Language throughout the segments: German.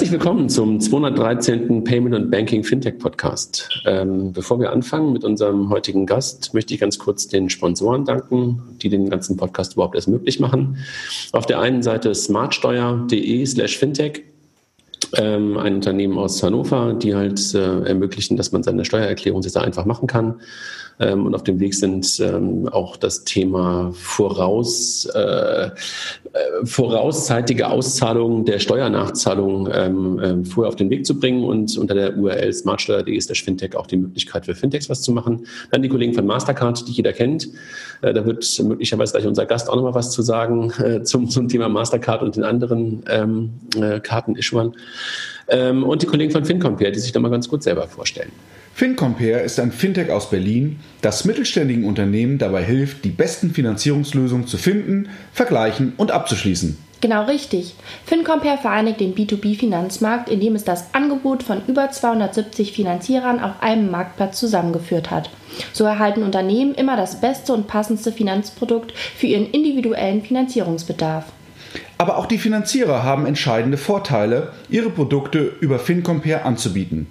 Herzlich willkommen zum 213. Payment and Banking Fintech Podcast. Ähm, bevor wir anfangen mit unserem heutigen Gast, möchte ich ganz kurz den Sponsoren danken, die den ganzen Podcast überhaupt erst möglich machen. Auf der einen Seite smartsteuer.de slash fintech ähm, ein Unternehmen aus Hannover, die halt äh, ermöglichen, dass man seine Steuererklärung sehr einfach machen kann. Ähm, und auf dem Weg sind ähm, auch das Thema voraus, äh, äh, vorauszeitige Auszahlung der Steuernachzahlung ähm, äh, vorher auf den Weg zu bringen und unter der URL smartsteuer.de ist der Fintech auch die Möglichkeit für Fintechs was zu machen. Dann die Kollegen von Mastercard, die jeder kennt. Äh, da wird möglicherweise gleich unser Gast auch nochmal was zu sagen äh, zum, zum Thema Mastercard und den anderen ähm, äh, Karten-Issuern. Ähm, und die Kollegen von FinCompare, die sich da mal ganz gut selber vorstellen. FinCompare ist ein Fintech aus Berlin, das mittelständigen Unternehmen dabei hilft, die besten Finanzierungslösungen zu finden, vergleichen und abzuschließen. Genau richtig. FinCompare vereinigt den B2B-Finanzmarkt, indem es das Angebot von über 270 Finanzierern auf einem Marktplatz zusammengeführt hat. So erhalten Unternehmen immer das beste und passendste Finanzprodukt für ihren individuellen Finanzierungsbedarf. Aber auch die Finanzierer haben entscheidende Vorteile, ihre Produkte über FinCompare anzubieten.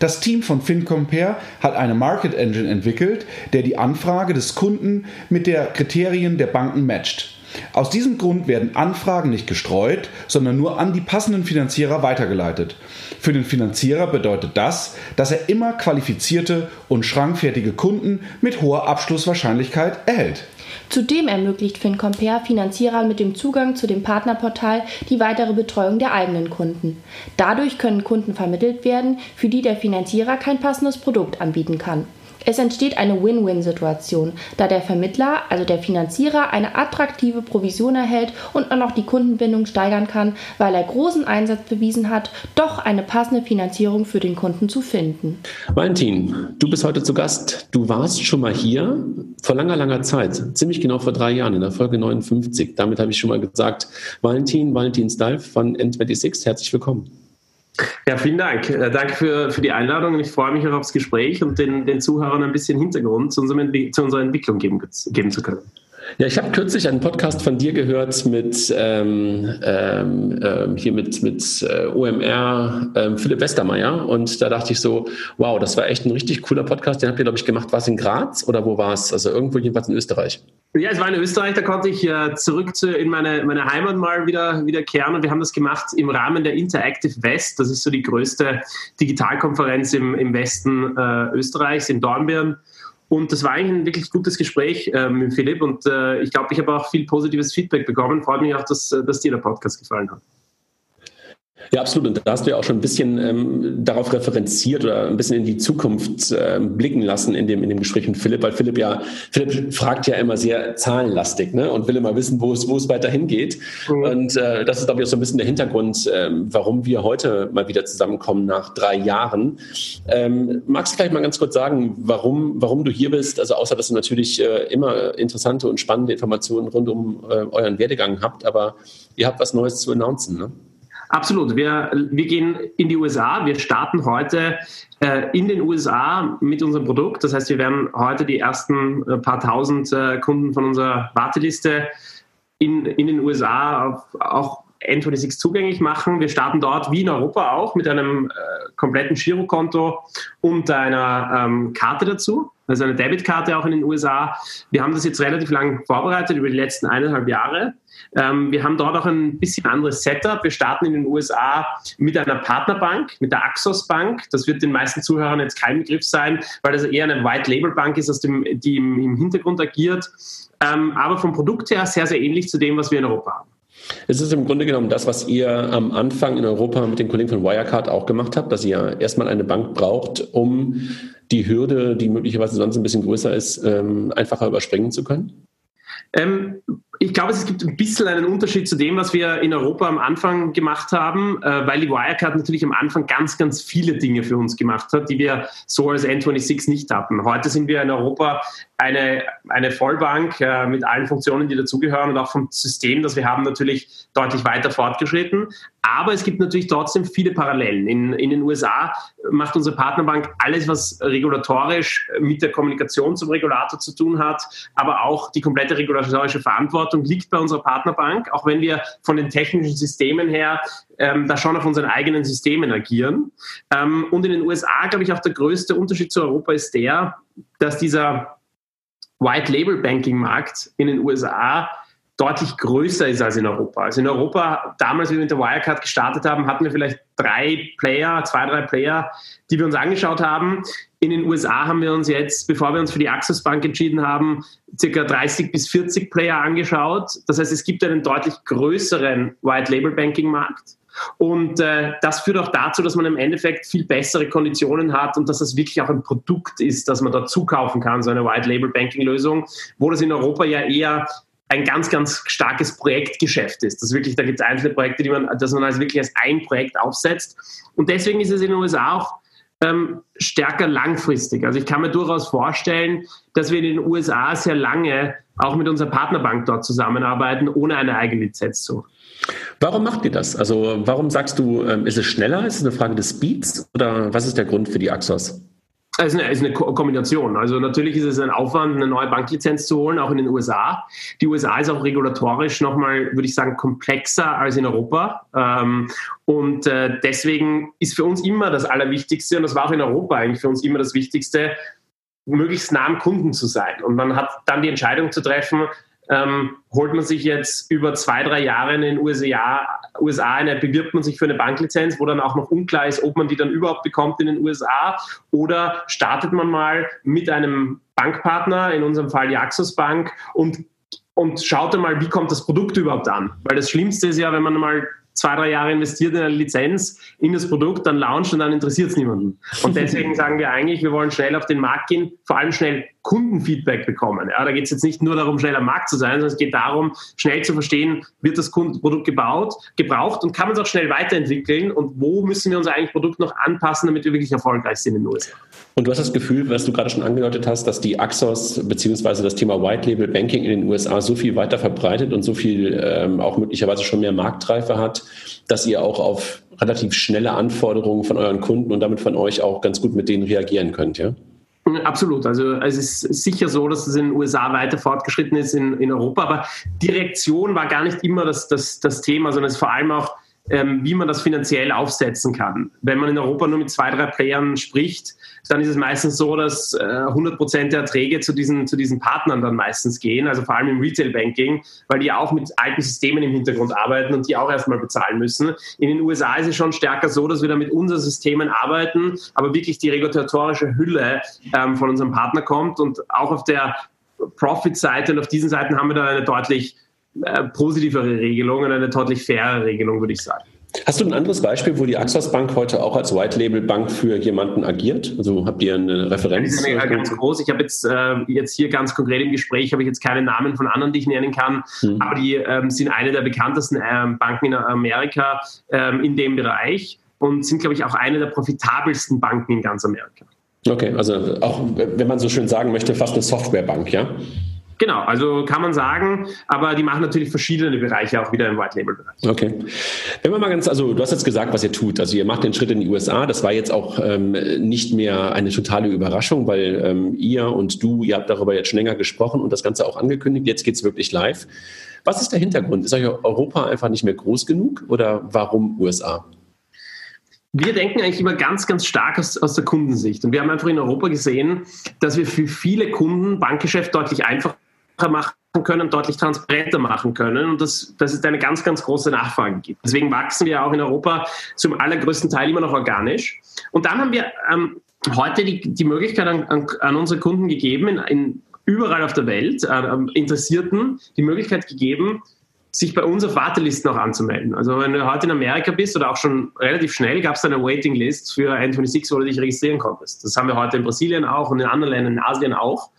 Das Team von FinCompare hat eine Market Engine entwickelt, der die Anfrage des Kunden mit der Kriterien der Banken matcht. Aus diesem Grund werden Anfragen nicht gestreut, sondern nur an die passenden Finanzierer weitergeleitet. Für den Finanzierer bedeutet das, dass er immer qualifizierte und schrankfertige Kunden mit hoher Abschlusswahrscheinlichkeit erhält. Zudem ermöglicht FinCompare Finanzierern mit dem Zugang zu dem Partnerportal die weitere Betreuung der eigenen Kunden. Dadurch können Kunden vermittelt werden, für die der Finanzierer kein passendes Produkt anbieten kann. Es entsteht eine Win-Win-Situation, da der Vermittler, also der Finanzierer, eine attraktive Provision erhält und auch noch die Kundenbindung steigern kann, weil er großen Einsatz bewiesen hat, doch eine passende Finanzierung für den Kunden zu finden. Valentin, du bist heute zu Gast. Du warst schon mal hier vor langer, langer Zeit, ziemlich genau vor drei Jahren in der Folge 59. Damit habe ich schon mal gesagt, Valentin, Valentin Stalf von N26, herzlich willkommen. Ja, vielen Dank. Äh, danke für, für die Einladung. Ich freue mich auch aufs Gespräch und den, den Zuhörern ein bisschen Hintergrund zu, unserem, zu unserer Entwicklung geben, geben zu können. Ja, ich habe kürzlich einen Podcast von dir gehört mit ähm, ähm, ähm hier mit, mit äh, OMR ähm, Philipp Westermeier und da dachte ich so, wow, das war echt ein richtig cooler Podcast. Den habt ihr, glaube ich, gemacht. War es in Graz oder wo war es? Also irgendwo jedenfalls in Österreich. Ja, es war in Österreich, da konnte ich äh, zurück zu, in meine, meine Heimat mal wieder, wieder kehren und wir haben das gemacht im Rahmen der Interactive West. Das ist so die größte Digitalkonferenz im, im Westen äh, Österreichs, in Dornbirn. Und das war eigentlich ein wirklich gutes Gespräch äh, mit Philipp und äh, ich glaube, ich habe auch viel positives Feedback bekommen. Freut mich auch, dass, äh, dass dir der Podcast gefallen hat. Ja, absolut. Und da hast du ja auch schon ein bisschen ähm, darauf referenziert oder ein bisschen in die Zukunft äh, blicken lassen in dem, in dem Gespräch mit Philipp, weil Philipp ja, Philipp fragt ja immer sehr zahlenlastig ne? und will immer wissen, wo es, wo es weiter hingeht. Mhm. Und äh, das ist, glaube ich, auch so ein bisschen der Hintergrund, äh, warum wir heute mal wieder zusammenkommen nach drei Jahren. Ähm, magst du vielleicht mal ganz kurz sagen, warum, warum du hier bist? Also außer, dass du natürlich äh, immer interessante und spannende Informationen rund um äh, euren Werdegang habt, aber ihr habt was Neues zu announcen, ne? Absolut. Wir, wir gehen in die USA. Wir starten heute äh, in den USA mit unserem Produkt. Das heißt, wir werden heute die ersten äh, paar tausend äh, Kunden von unserer Warteliste in, in den USA auf, auch N26 zugänglich machen. Wir starten dort wie in Europa auch mit einem äh, kompletten Girokonto und einer ähm, Karte dazu, also eine Debitkarte auch in den USA. Wir haben das jetzt relativ lang vorbereitet über die letzten eineinhalb Jahre. Ähm, wir haben dort auch ein bisschen anderes Setup. Wir starten in den USA mit einer Partnerbank, mit der Axos Bank. Das wird den meisten Zuhörern jetzt kein Begriff sein, weil das eher eine White Label Bank ist, aus dem, die im, im Hintergrund agiert. Ähm, aber vom Produkt her sehr, sehr ähnlich zu dem, was wir in Europa haben. Es ist im Grunde genommen das, was ihr am Anfang in Europa mit den Kollegen von Wirecard auch gemacht habt, dass ihr erstmal eine Bank braucht, um die Hürde, die möglicherweise sonst ein bisschen größer ist, ähm, einfacher überspringen zu können? Ähm, ich glaube, es gibt ein bisschen einen Unterschied zu dem, was wir in Europa am Anfang gemacht haben, äh, weil die Wirecard natürlich am Anfang ganz, ganz viele Dinge für uns gemacht hat, die wir so als N26 nicht hatten. Heute sind wir in Europa eine, eine Vollbank äh, mit allen Funktionen, die dazugehören und auch vom System, das wir haben, natürlich deutlich weiter fortgeschritten. Aber es gibt natürlich trotzdem viele Parallelen. In, in den USA macht unsere Partnerbank alles, was regulatorisch mit der Kommunikation zum Regulator zu tun hat, aber auch die komplette regulatorische Verantwortung liegt bei unserer Partnerbank, auch wenn wir von den technischen Systemen her ähm, da schon auf unseren eigenen Systemen agieren. Ähm, und in den USA, glaube ich, auch der größte Unterschied zu Europa ist der, dass dieser White-Label-Banking-Markt in den USA deutlich größer ist als in Europa. Also in Europa, damals, wie wir mit der Wirecard gestartet haben, hatten wir vielleicht drei Player, zwei, drei Player, die wir uns angeschaut haben. In den USA haben wir uns jetzt, bevor wir uns für die Access Bank entschieden haben, circa 30 bis 40 Player angeschaut. Das heißt, es gibt einen deutlich größeren White-Label-Banking-Markt. Und äh, das führt auch dazu, dass man im Endeffekt viel bessere Konditionen hat und dass das wirklich auch ein Produkt ist, das man dazu kaufen kann, so eine White-Label-Banking-Lösung, wo das in Europa ja eher ein ganz, ganz starkes Projektgeschäft ist. Das wirklich, da gibt es einzelne Projekte, die man, dass man also wirklich als ein Projekt aufsetzt. Und deswegen ist es in den USA auch ähm, stärker langfristig. Also ich kann mir durchaus vorstellen, dass wir in den USA sehr lange auch mit unserer Partnerbank dort zusammenarbeiten, ohne eine eigene Lizenz zu. Warum macht ihr das? Also warum sagst du, ähm, ist es schneller? Ist es eine Frage des Speeds? Oder was ist der Grund für die Axos? Es ist eine, ist eine Kombination. Also natürlich ist es ein Aufwand, eine neue Banklizenz zu holen, auch in den USA. Die USA ist auch regulatorisch nochmal, würde ich sagen, komplexer als in Europa. Ähm, und äh, deswegen ist für uns immer das Allerwichtigste, und das war auch in Europa eigentlich für uns immer das Wichtigste, möglichst nah am Kunden zu sein. Und man hat dann die Entscheidung zu treffen, ähm, holt man sich jetzt über zwei, drei Jahre in den USA, USA eine, bewirbt man sich für eine Banklizenz, wo dann auch noch unklar ist, ob man die dann überhaupt bekommt in den USA oder startet man mal mit einem Bankpartner, in unserem Fall die Axos Bank und und schaut mal, wie kommt das Produkt überhaupt an? Weil das Schlimmste ist ja, wenn man mal zwei, drei Jahre investiert in eine Lizenz, in das Produkt, dann launcht und dann interessiert es niemanden. Und deswegen sagen wir eigentlich, wir wollen schnell auf den Markt gehen, vor allem schnell Kundenfeedback bekommen. Ja, da geht es jetzt nicht nur darum, schnell am Markt zu sein, sondern es geht darum, schnell zu verstehen, wird das Produkt gebaut, gebraucht und kann man es auch schnell weiterentwickeln und wo müssen wir unser eigenes Produkt noch anpassen, damit wir wirklich erfolgreich sind in den USA. Und du hast das Gefühl, was du gerade schon angedeutet hast, dass die Axos bzw. das Thema White Label Banking in den USA so viel weiter verbreitet und so viel ähm, auch möglicherweise schon mehr Marktreife hat, dass ihr auch auf relativ schnelle Anforderungen von euren Kunden und damit von euch auch ganz gut mit denen reagieren könnt, ja? Absolut. Also es ist sicher so, dass es in den USA weiter fortgeschritten ist in, in Europa, aber die Reaktion war gar nicht immer das, das, das Thema, sondern es ist vor allem auch ähm, wie man das finanziell aufsetzen kann. Wenn man in Europa nur mit zwei, drei Playern spricht, dann ist es meistens so, dass äh, 100 Prozent der Erträge zu diesen, zu diesen Partnern dann meistens gehen, also vor allem im Retail-Banking, weil die auch mit alten Systemen im Hintergrund arbeiten und die auch erstmal bezahlen müssen. In den USA ist es schon stärker so, dass wir da mit unseren Systemen arbeiten, aber wirklich die regulatorische Hülle ähm, von unserem Partner kommt und auch auf der Profit-Seite und auf diesen Seiten haben wir da eine deutlich äh, positivere Regelung und eine deutlich faire Regelung, würde ich sagen. Hast du ein anderes Beispiel, wo die Axos Bank heute auch als White Label Bank für jemanden agiert? Also habt ihr eine Referenz? Das ist ja ganz groß. Ich habe jetzt, äh, jetzt hier ganz konkret im Gespräch habe ich jetzt keine Namen von anderen, die ich nennen kann, hm. aber die ähm, sind eine der bekanntesten ähm, Banken in Amerika ähm, in dem Bereich und sind, glaube ich, auch eine der profitabelsten Banken in ganz Amerika. Okay, also auch, wenn man so schön sagen möchte, fast eine Softwarebank, ja? Genau, also kann man sagen, aber die machen natürlich verschiedene Bereiche auch wieder im White Label Bereich. Okay. Wenn wir mal ganz, also du hast jetzt gesagt, was ihr tut. Also ihr macht den Schritt in die USA. Das war jetzt auch ähm, nicht mehr eine totale Überraschung, weil ähm, ihr und du, ihr habt darüber jetzt schon länger gesprochen und das Ganze auch angekündigt. Jetzt geht es wirklich live. Was ist der Hintergrund? Ist euch Europa einfach nicht mehr groß genug oder warum USA? wir denken eigentlich immer ganz, ganz stark aus, aus, der Kundensicht. Und wir haben einfach in Europa gesehen, dass wir für viele Kunden Bankgeschäft deutlich einfacher machen können, deutlich transparenter machen können und dass, dass es eine ganz, ganz große Nachfrage gibt. Deswegen wachsen wir auch in Europa zum allergrößten Teil immer noch organisch. Und dann haben wir ähm, heute die, die Möglichkeit an, an, an unsere Kunden gegeben, in, in überall auf der Welt, äh, Interessierten, die Möglichkeit gegeben, sich bei uns auf Wartelisten auch anzumelden. Also wenn du heute in Amerika bist oder auch schon relativ schnell, gab es eine Waiting List für N26, wo du dich registrieren konntest. Das haben wir heute in Brasilien auch und in anderen Ländern in Asien auch.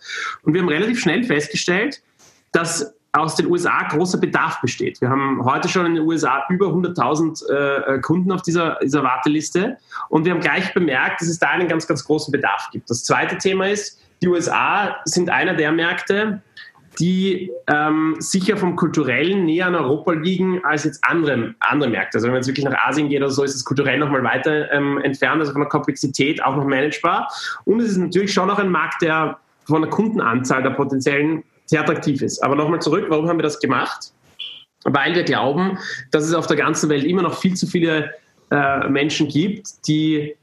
Und wir haben relativ schnell festgestellt, dass aus den USA großer Bedarf besteht. Wir haben heute schon in den USA über 100.000 äh, Kunden auf dieser, dieser Warteliste und wir haben gleich bemerkt, dass es da einen ganz, ganz großen Bedarf gibt. Das zweite Thema ist, die USA sind einer der Märkte, die ähm, sicher vom Kulturellen näher an Europa liegen als jetzt andere, andere Märkte. Also wenn man jetzt wirklich nach Asien geht oder so, ist es kulturell nochmal weiter ähm, entfernt, also von der Komplexität auch noch managebar. Und es ist natürlich schon noch ein Markt, der von der Kundenanzahl der potenziellen sehr attraktiv ist. Aber nochmal zurück, warum haben wir das gemacht? Weil wir glauben, dass es auf der ganzen Welt immer noch viel zu viele äh, Menschen gibt, die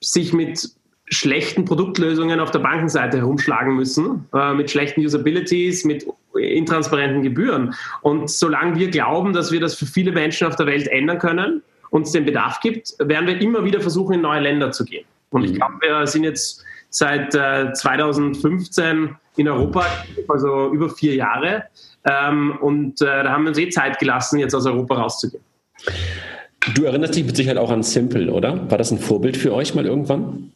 sich mit schlechten Produktlösungen auf der Bankenseite herumschlagen müssen, äh, mit schlechten Usabilities, mit intransparenten Gebühren. Und solange wir glauben, dass wir das für viele Menschen auf der Welt ändern können, uns den Bedarf gibt, werden wir immer wieder versuchen, in neue Länder zu gehen. Und mhm. ich glaube, wir sind jetzt seit äh, 2015 in Europa, also über vier Jahre. Ähm, und äh, da haben wir uns eh Zeit gelassen, jetzt aus Europa rauszugehen. Du erinnerst dich mit Sicherheit auch an Simple, oder? War das ein Vorbild für euch mal irgendwann?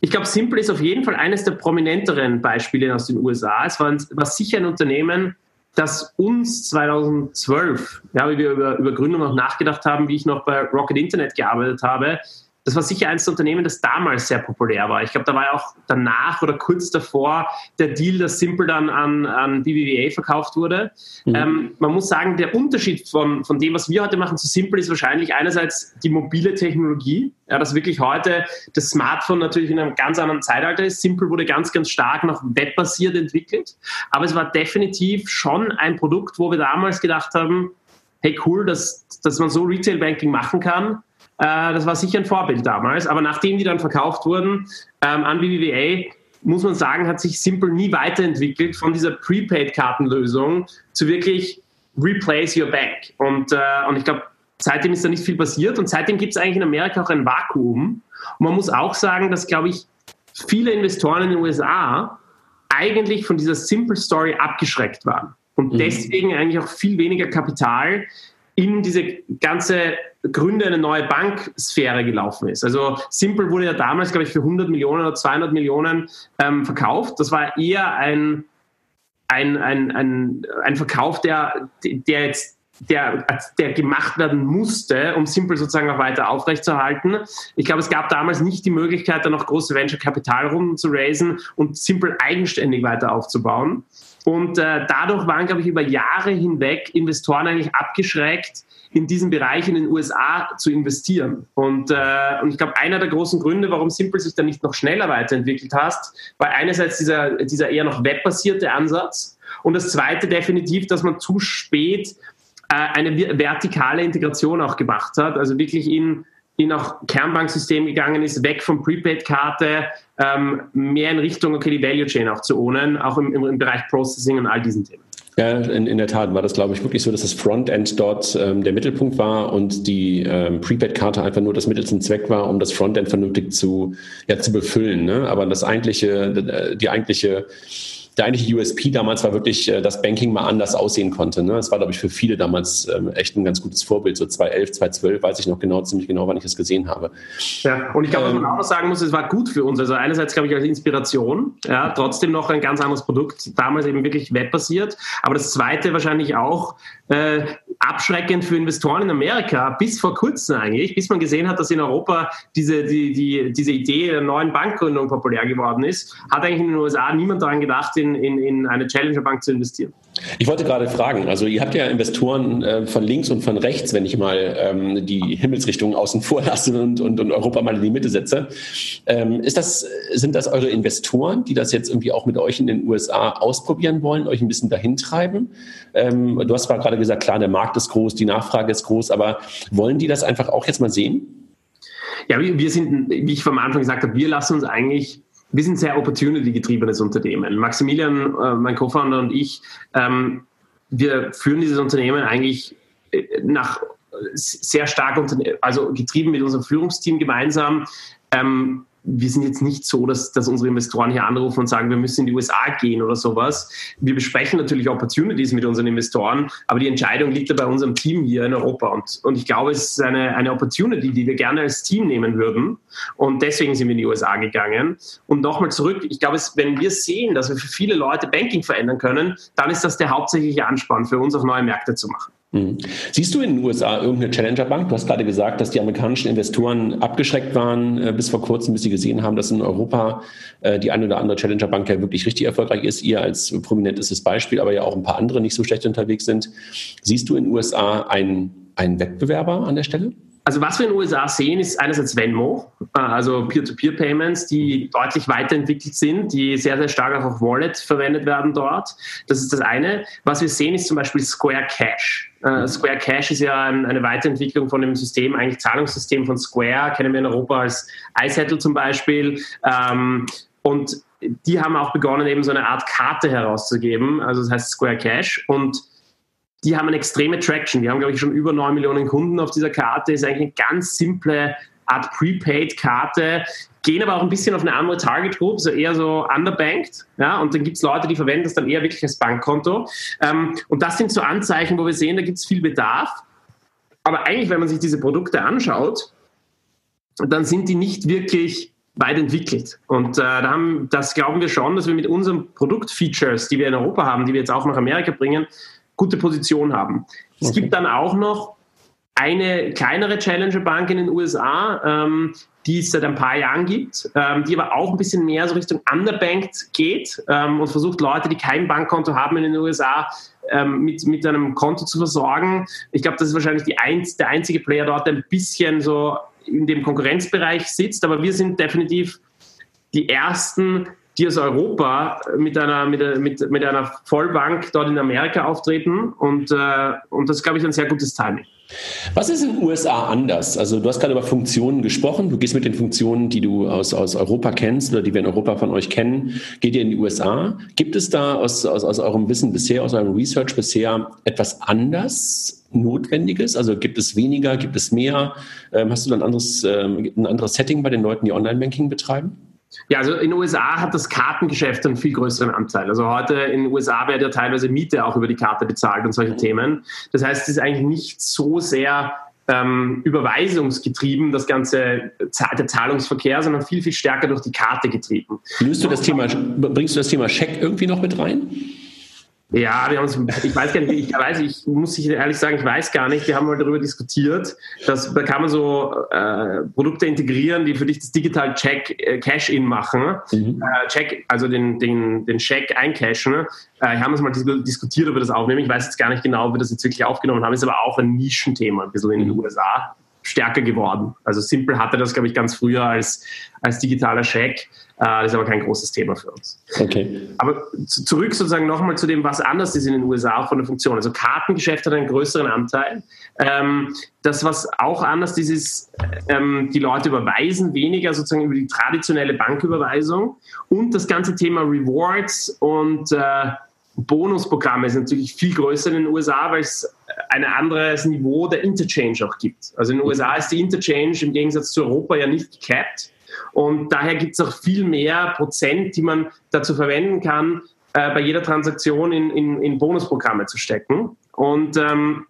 Ich glaube, Simple ist auf jeden Fall eines der prominenteren Beispiele aus den USA. Es war, war sicher ein Unternehmen, das uns 2012, ja, wie wir über, über Gründung noch nachgedacht haben, wie ich noch bei Rocket Internet gearbeitet habe, das war sicher eines der Unternehmen, das damals sehr populär war. Ich glaube, da war ja auch danach oder kurz davor der Deal, dass Simple dann an, an BBVA verkauft wurde. Mhm. Ähm, man muss sagen, der Unterschied von, von dem, was wir heute machen, zu Simple ist wahrscheinlich einerseits die mobile Technologie, ja, dass wirklich heute das Smartphone natürlich in einem ganz anderen Zeitalter ist. Simple wurde ganz, ganz stark noch webbasiert entwickelt. Aber es war definitiv schon ein Produkt, wo wir damals gedacht haben, hey cool, dass, dass man so Retail Banking machen kann äh, das war sicher ein Vorbild damals. Aber nachdem die dann verkauft wurden ähm, an BBVA, muss man sagen, hat sich Simple nie weiterentwickelt von dieser Prepaid-Kartenlösung zu wirklich Replace Your Bank. Und, äh, und ich glaube, seitdem ist da nicht viel passiert und seitdem gibt es eigentlich in Amerika auch ein Vakuum. Und man muss auch sagen, dass, glaube ich, viele Investoren in den USA eigentlich von dieser Simple Story abgeschreckt waren und mhm. deswegen eigentlich auch viel weniger Kapital in diese ganze Gründe eine neue Banksphäre gelaufen ist. Also Simple wurde ja damals, glaube ich, für 100 Millionen oder 200 Millionen ähm, verkauft. Das war eher ein, ein, ein, ein, ein Verkauf, der, der jetzt der, der gemacht werden musste, um Simple sozusagen auch weiter aufrechtzuerhalten. Ich glaube, es gab damals nicht die Möglichkeit, da noch große Venture-Kapitalrunden zu raisen und Simple eigenständig weiter aufzubauen. Und äh, dadurch waren, glaube ich, über Jahre hinweg Investoren eigentlich abgeschreckt, in diesem Bereich in den USA zu investieren. Und, äh, und ich glaube, einer der großen Gründe, warum Simple sich da nicht noch schneller weiterentwickelt hast, war einerseits dieser, dieser eher noch webbasierte Ansatz und das zweite definitiv, dass man zu spät äh, eine vertikale Integration auch gemacht hat, also wirklich in in auch Kernbanksystem gegangen ist, weg von Prepaid-Karte, ähm, mehr in Richtung, okay, die Value Chain auch zu ownen, auch im, im Bereich Processing und all diesen Themen. Ja, in, in der Tat war das, glaube ich, wirklich so, dass das Frontend dort ähm, der Mittelpunkt war und die ähm, Prepaid-Karte einfach nur das Mittel zum Zweck war, um das Frontend vernünftig zu, ja, zu befüllen. Ne? Aber das eigentliche, die eigentliche der eigentliche USP damals war wirklich, äh, dass Banking mal anders aussehen konnte. Ne? Das war, glaube ich, für viele damals ähm, echt ein ganz gutes Vorbild. So 2011, 2012 weiß ich noch genau, ziemlich genau, wann ich das gesehen habe. Ja, und ich glaube, was man ähm, auch noch sagen muss, es war gut für uns. Also einerseits, glaube ich, als Inspiration, ja, trotzdem noch ein ganz anderes Produkt, damals eben wirklich webbasiert. Aber das zweite wahrscheinlich auch äh, abschreckend für Investoren in Amerika, bis vor kurzem eigentlich, bis man gesehen hat, dass in Europa diese, die, die, diese Idee der neuen Bankgründung populär geworden ist, hat eigentlich in den USA niemand daran gedacht, in, in, in eine Challenger-Bank zu investieren. Ich wollte gerade fragen, also ihr habt ja Investoren äh, von links und von rechts, wenn ich mal ähm, die Himmelsrichtung außen vor lasse und, und, und Europa mal in die Mitte setze. Ähm, ist das, sind das eure Investoren, die das jetzt irgendwie auch mit euch in den USA ausprobieren wollen, euch ein bisschen dahin treiben? Ähm, du hast zwar gerade gesagt, klar, der Markt ist groß, die Nachfrage ist groß, aber wollen die das einfach auch jetzt mal sehen? Ja, wir sind, wie ich vom Anfang gesagt habe, wir lassen uns eigentlich wir sind sehr opportunity-getriebenes Unternehmen. Maximilian, äh, mein Co-Founder und ich, ähm, wir führen dieses Unternehmen eigentlich äh, nach sehr stark, also getrieben mit unserem Führungsteam gemeinsam. Ähm, wir sind jetzt nicht so, dass, dass unsere Investoren hier anrufen und sagen, wir müssen in die USA gehen oder sowas. Wir besprechen natürlich Opportunities mit unseren Investoren, aber die Entscheidung liegt ja bei unserem Team hier in Europa. Und, und ich glaube, es ist eine, eine Opportunity, die wir gerne als Team nehmen würden. Und deswegen sind wir in die USA gegangen. Und nochmal zurück, ich glaube, es, wenn wir sehen, dass wir für viele Leute Banking verändern können, dann ist das der hauptsächliche Anspann für uns, auch neue Märkte zu machen. Mhm. Siehst du in den USA irgendeine Challenger-Bank? Du hast gerade gesagt, dass die amerikanischen Investoren abgeschreckt waren äh, bis vor kurzem, bis sie gesehen haben, dass in Europa äh, die eine oder andere Challenger-Bank ja wirklich richtig erfolgreich ist. Ihr als prominentestes Beispiel, aber ja auch ein paar andere nicht so schlecht unterwegs sind. Siehst du in den USA einen, einen Wettbewerber an der Stelle? Also was wir in den USA sehen, ist einerseits Venmo, äh, also Peer-to-Peer-Payments, die deutlich weiterentwickelt sind, die sehr, sehr stark auch auf Wallet verwendet werden dort. Das ist das eine. Was wir sehen, ist zum Beispiel Square Cash. Uh, Square Cash ist ja eine Weiterentwicklung von dem System, eigentlich Zahlungssystem von Square, kennen wir in Europa als iSettle zum Beispiel. Um, und die haben auch begonnen, eben so eine Art Karte herauszugeben, also das heißt Square Cash. Und die haben eine extreme Traction. Die haben, glaube ich, schon über 9 Millionen Kunden auf dieser Karte. Ist eigentlich eine ganz simple Art Prepaid-Karte, gehen aber auch ein bisschen auf eine andere Target Group, so eher so underbanked. Ja, und dann gibt es Leute, die verwenden das dann eher wirklich als Bankkonto. Ähm, und das sind so Anzeichen, wo wir sehen, da gibt es viel Bedarf. Aber eigentlich, wenn man sich diese Produkte anschaut, dann sind die nicht wirklich weit entwickelt. Und äh, da haben, das glauben wir schon, dass wir mit unseren Produktfeatures, die wir in Europa haben, die wir jetzt auch nach Amerika bringen, gute Position haben. Es okay. gibt dann auch noch eine kleinere Challenger-Bank in den USA, ähm, die es seit ein paar Jahren gibt, ähm, die aber auch ein bisschen mehr so Richtung underbanked geht ähm, und versucht, Leute, die kein Bankkonto haben in den USA, ähm, mit, mit einem Konto zu versorgen. Ich glaube, das ist wahrscheinlich die einz, der einzige Player dort, der ein bisschen so in dem Konkurrenzbereich sitzt, aber wir sind definitiv die ersten, die aus Europa mit einer, mit, mit, mit einer Vollbank dort in Amerika auftreten. Und, äh, und das, glaube ich, ein sehr gutes Timing. Was ist in den USA anders? Also du hast gerade über Funktionen gesprochen. Du gehst mit den Funktionen, die du aus, aus Europa kennst oder die wir in Europa von euch kennen, geht ihr in die USA. Gibt es da aus, aus, aus eurem Wissen bisher, aus eurem Research bisher etwas anders Notwendiges? Also gibt es weniger, gibt es mehr? Ähm, hast du dann ein anderes, ähm, ein anderes Setting bei den Leuten, die Online-Banking betreiben? Ja, also in den USA hat das Kartengeschäft einen viel größeren Anteil. Also heute in den USA wird ja teilweise Miete auch über die Karte bezahlt und solche Themen. Das heißt, es ist eigentlich nicht so sehr ähm, überweisungsgetrieben, das ganze der Zahlungsverkehr, sondern viel, viel stärker durch die Karte getrieben. Löst du das Thema, bringst du das Thema Scheck irgendwie noch mit rein? Ja, wir haben uns, ich weiß gar nicht, ich weiß, ich muss ehrlich sagen, ich weiß gar nicht. Wir haben mal darüber diskutiert, dass da kann man so äh, Produkte integrieren, die für dich das Digital Check äh, Cash-In machen, mhm. äh, Check, also den den den Check eincashen. Äh, wir haben uns mal diskutiert, ob wir das aufnehmen. Ich weiß jetzt gar nicht genau, ob wir das jetzt wirklich aufgenommen haben. Ist aber auch ein Nischenthema, ein bisschen in den mhm. USA stärker geworden. Also Simple hatte das, glaube ich, ganz früher als, als digitaler Check. Äh, das ist aber kein großes Thema für uns. Okay. Aber zurück sozusagen nochmal zu dem, was anders ist in den USA auch von der Funktion. Also Kartengeschäft hat einen größeren Anteil. Ähm, das, was auch anders ist, ist, ähm, die Leute überweisen weniger sozusagen über die traditionelle Banküberweisung und das ganze Thema Rewards und äh, Bonusprogramme sind natürlich viel größer in den USA, weil es ein anderes Niveau der Interchange auch gibt. Also in den USA ist die Interchange im Gegensatz zu Europa ja nicht gecapped. Und daher gibt es auch viel mehr Prozent, die man dazu verwenden kann, äh, bei jeder Transaktion in, in, in Bonusprogramme zu stecken. Und ähm,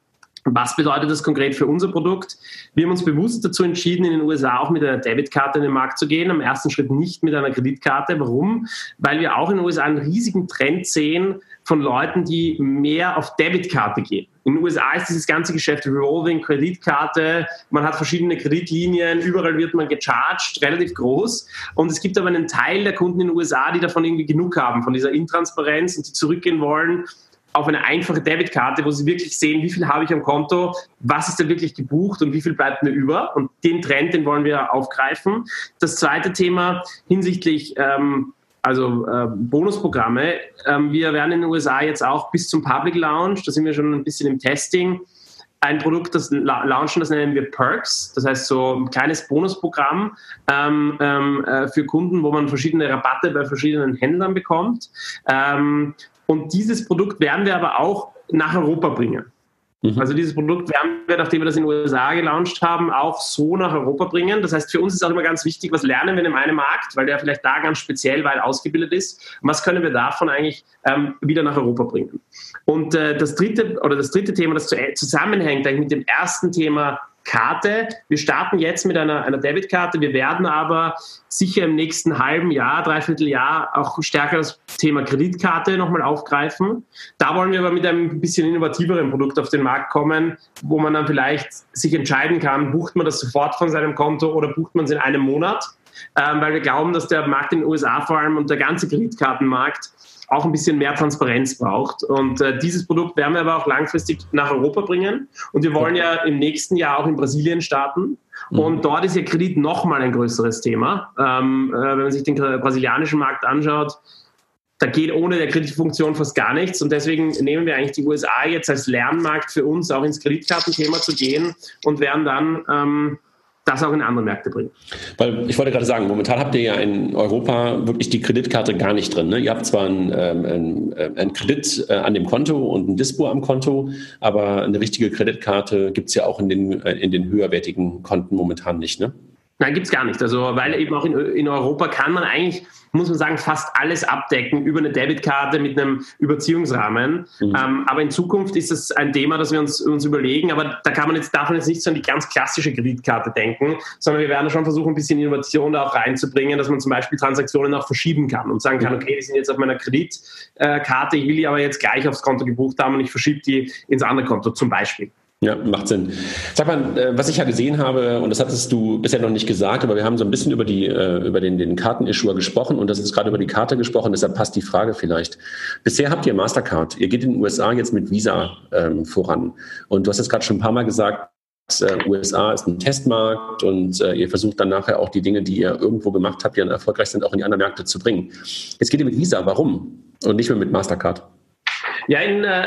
was bedeutet das konkret für unser Produkt? Wir haben uns bewusst dazu entschieden, in den USA auch mit einer Debitkarte in den Markt zu gehen. Am ersten Schritt nicht mit einer Kreditkarte. Warum? Weil wir auch in den USA einen riesigen Trend sehen von Leuten, die mehr auf Debitkarte gehen. In den USA ist dieses ganze Geschäft Revolving, Kreditkarte, man hat verschiedene Kreditlinien, überall wird man gecharged, relativ groß. Und es gibt aber einen Teil der Kunden in den USA, die davon irgendwie genug haben, von dieser Intransparenz und die zurückgehen wollen auf eine einfache Debitkarte, wo sie wirklich sehen, wie viel habe ich am Konto, was ist denn wirklich gebucht und wie viel bleibt mir über. Und den Trend, den wollen wir aufgreifen. Das zweite Thema hinsichtlich ähm, also äh, Bonusprogramme. Ähm, wir werden in den USA jetzt auch bis zum Public Launch, da sind wir schon ein bisschen im Testing, ein Produkt, das launchen, das nennen wir Perks. Das heißt so ein kleines Bonusprogramm ähm, ähm, äh, für Kunden, wo man verschiedene Rabatte bei verschiedenen Händlern bekommt. Ähm, und dieses Produkt werden wir aber auch nach Europa bringen. Mhm. Also dieses Produkt werden wir, nachdem wir das in den USA gelauncht haben, auch so nach Europa bringen. Das heißt, für uns ist auch immer ganz wichtig, was lernen wir in einem Markt, weil der vielleicht da ganz speziell weit ausgebildet ist. Und was können wir davon eigentlich ähm, wieder nach Europa bringen? Und äh, das dritte oder das dritte Thema, das zusammenhängt eigentlich mit dem ersten Thema Karte. Wir starten jetzt mit einer, einer Debitkarte. Wir werden aber sicher im nächsten halben Jahr, dreiviertel Jahr auch stärker das Thema Kreditkarte nochmal aufgreifen. Da wollen wir aber mit einem bisschen innovativeren Produkt auf den Markt kommen, wo man dann vielleicht sich entscheiden kann, bucht man das sofort von seinem Konto oder bucht man es in einem Monat. Ähm, weil wir glauben, dass der Markt in den USA vor allem und der ganze Kreditkartenmarkt auch ein bisschen mehr Transparenz braucht. Und äh, dieses Produkt werden wir aber auch langfristig nach Europa bringen. Und wir wollen ja im nächsten Jahr auch in Brasilien starten. Mhm. Und dort ist ja Kredit nochmal ein größeres Thema. Ähm, äh, wenn man sich den brasilianischen Markt anschaut, da geht ohne der Kreditfunktion fast gar nichts. Und deswegen nehmen wir eigentlich die USA jetzt als Lernmarkt für uns auch ins Kreditkartenthema zu gehen und werden dann ähm, das auch in andere Märkte bringen. Weil ich wollte gerade sagen, momentan habt ihr ja in Europa wirklich die Kreditkarte gar nicht drin. Ne? Ihr habt zwar einen, ähm, einen Kredit äh, an dem Konto und ein Dispo am Konto, aber eine richtige Kreditkarte gibt es ja auch in den, äh, in den höherwertigen Konten momentan nicht. Ne? Nein, gibt es gar nicht. Also, weil eben auch in, in Europa kann man eigentlich muss man sagen, fast alles abdecken über eine Debitkarte mit einem Überziehungsrahmen. Mhm. Ähm, aber in Zukunft ist es ein Thema, das wir uns, uns überlegen. Aber da kann man jetzt, darf man jetzt nicht so an die ganz klassische Kreditkarte denken, sondern wir werden schon versuchen, ein bisschen Innovation da auch reinzubringen, dass man zum Beispiel Transaktionen auch verschieben kann und sagen kann, mhm. okay, die sind jetzt auf meiner Kreditkarte, ich will die aber jetzt gleich aufs Konto gebucht haben und ich verschiebe die ins andere Konto zum Beispiel. Ja, macht Sinn. Sag mal, äh, was ich ja gesehen habe, und das hattest du bisher noch nicht gesagt, aber wir haben so ein bisschen über, die, äh, über den, den Kartenissuer gesprochen und das ist gerade über die Karte gesprochen, deshalb passt die Frage vielleicht. Bisher habt ihr Mastercard, ihr geht in den USA jetzt mit Visa ähm, voran. Und du hast jetzt gerade schon ein paar Mal gesagt, äh, USA ist ein Testmarkt und äh, ihr versucht dann nachher auch die Dinge, die ihr irgendwo gemacht habt, die dann erfolgreich sind, auch in die anderen Märkte zu bringen. Jetzt geht ihr mit Visa, warum? Und nicht mehr mit Mastercard? Ja, in, äh,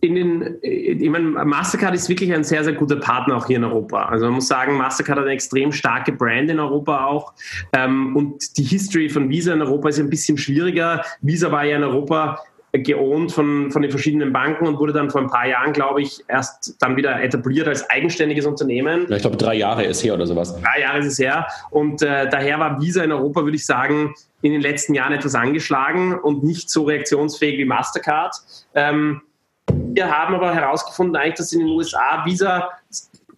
in den, ich meine, Mastercard ist wirklich ein sehr, sehr guter Partner auch hier in Europa. Also man muss sagen, Mastercard hat eine extrem starke Brand in Europa auch. Ähm, und die History von Visa in Europa ist ein bisschen schwieriger. Visa war ja in Europa geohnt von, von den verschiedenen Banken und wurde dann vor ein paar Jahren, glaube ich, erst dann wieder etabliert als eigenständiges Unternehmen. Ich glaube, drei Jahre ist her oder sowas. Drei Jahre ist es her. Und äh, daher war Visa in Europa, würde ich sagen, in den letzten Jahren etwas angeschlagen und nicht so reaktionsfähig wie Mastercard. Ähm, wir haben aber herausgefunden, eigentlich, dass in den USA Visa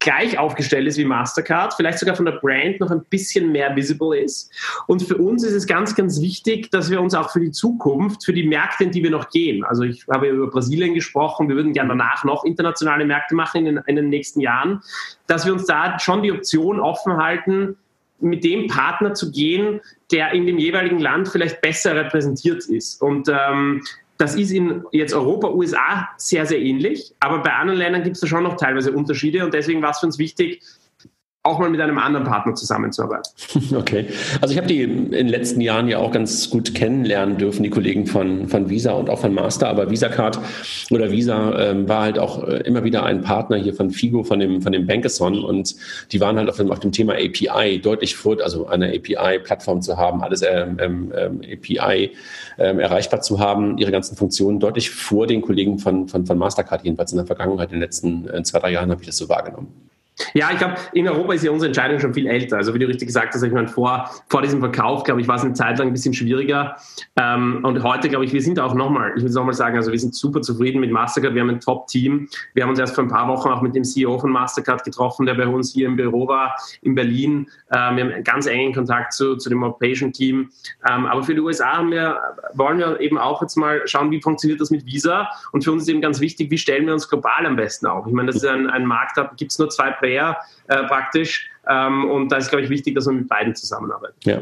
gleich aufgestellt ist wie Mastercard, vielleicht sogar von der Brand noch ein bisschen mehr visible ist. Und für uns ist es ganz, ganz wichtig, dass wir uns auch für die Zukunft, für die Märkte, in die wir noch gehen, also ich habe über Brasilien gesprochen, wir würden gerne danach noch internationale Märkte machen in den, in den nächsten Jahren, dass wir uns da schon die Option offen halten, mit dem Partner zu gehen, der in dem jeweiligen Land vielleicht besser repräsentiert ist. Und ähm, das ist in jetzt Europa, USA sehr, sehr ähnlich, aber bei anderen Ländern gibt es da schon noch teilweise Unterschiede und deswegen war es für uns wichtig, auch mal mit einem anderen Partner zusammenzuarbeiten. Okay. Also ich habe die in den letzten Jahren ja auch ganz gut kennenlernen dürfen, die Kollegen von, von Visa und auch von Master, aber VisaCard oder Visa ähm, war halt auch äh, immer wieder ein Partner hier von Figo, von dem, von dem Bankathon und die waren halt auf dem, auf dem Thema API deutlich vor, also eine API-Plattform zu haben, alles ähm, ähm, ähm API ähm, erreichbar zu haben, ihre ganzen Funktionen deutlich vor den Kollegen von, von, von Mastercard, jedenfalls in der Vergangenheit, in den letzten äh, zwei, drei Jahren habe ich das so wahrgenommen. Ja, ich glaube, in Europa ist ja unsere Entscheidung schon viel älter. Also wie du richtig gesagt hast, ich meine, vor, vor diesem Verkauf, glaube ich, war es eine Zeit lang ein bisschen schwieriger. Ähm, und heute, glaube ich, wir sind auch nochmal, ich will es nochmal sagen, also wir sind super zufrieden mit Mastercard. Wir haben ein Top-Team. Wir haben uns erst vor ein paar Wochen auch mit dem CEO von Mastercard getroffen, der bei uns hier im Büro war, in Berlin. Ähm, wir haben einen ganz engen Kontakt zu, zu dem europäischen Team. Ähm, aber für die USA haben wir, wollen wir eben auch jetzt mal schauen, wie funktioniert das mit Visa. Und für uns ist eben ganz wichtig, wie stellen wir uns global am besten auf. Ich meine, das ist ein, ein Markt, da gibt es nur zwei Player Player äh, praktisch. Ähm, und da ist, glaube ich, wichtig, dass man mit beiden zusammenarbeitet. Ja.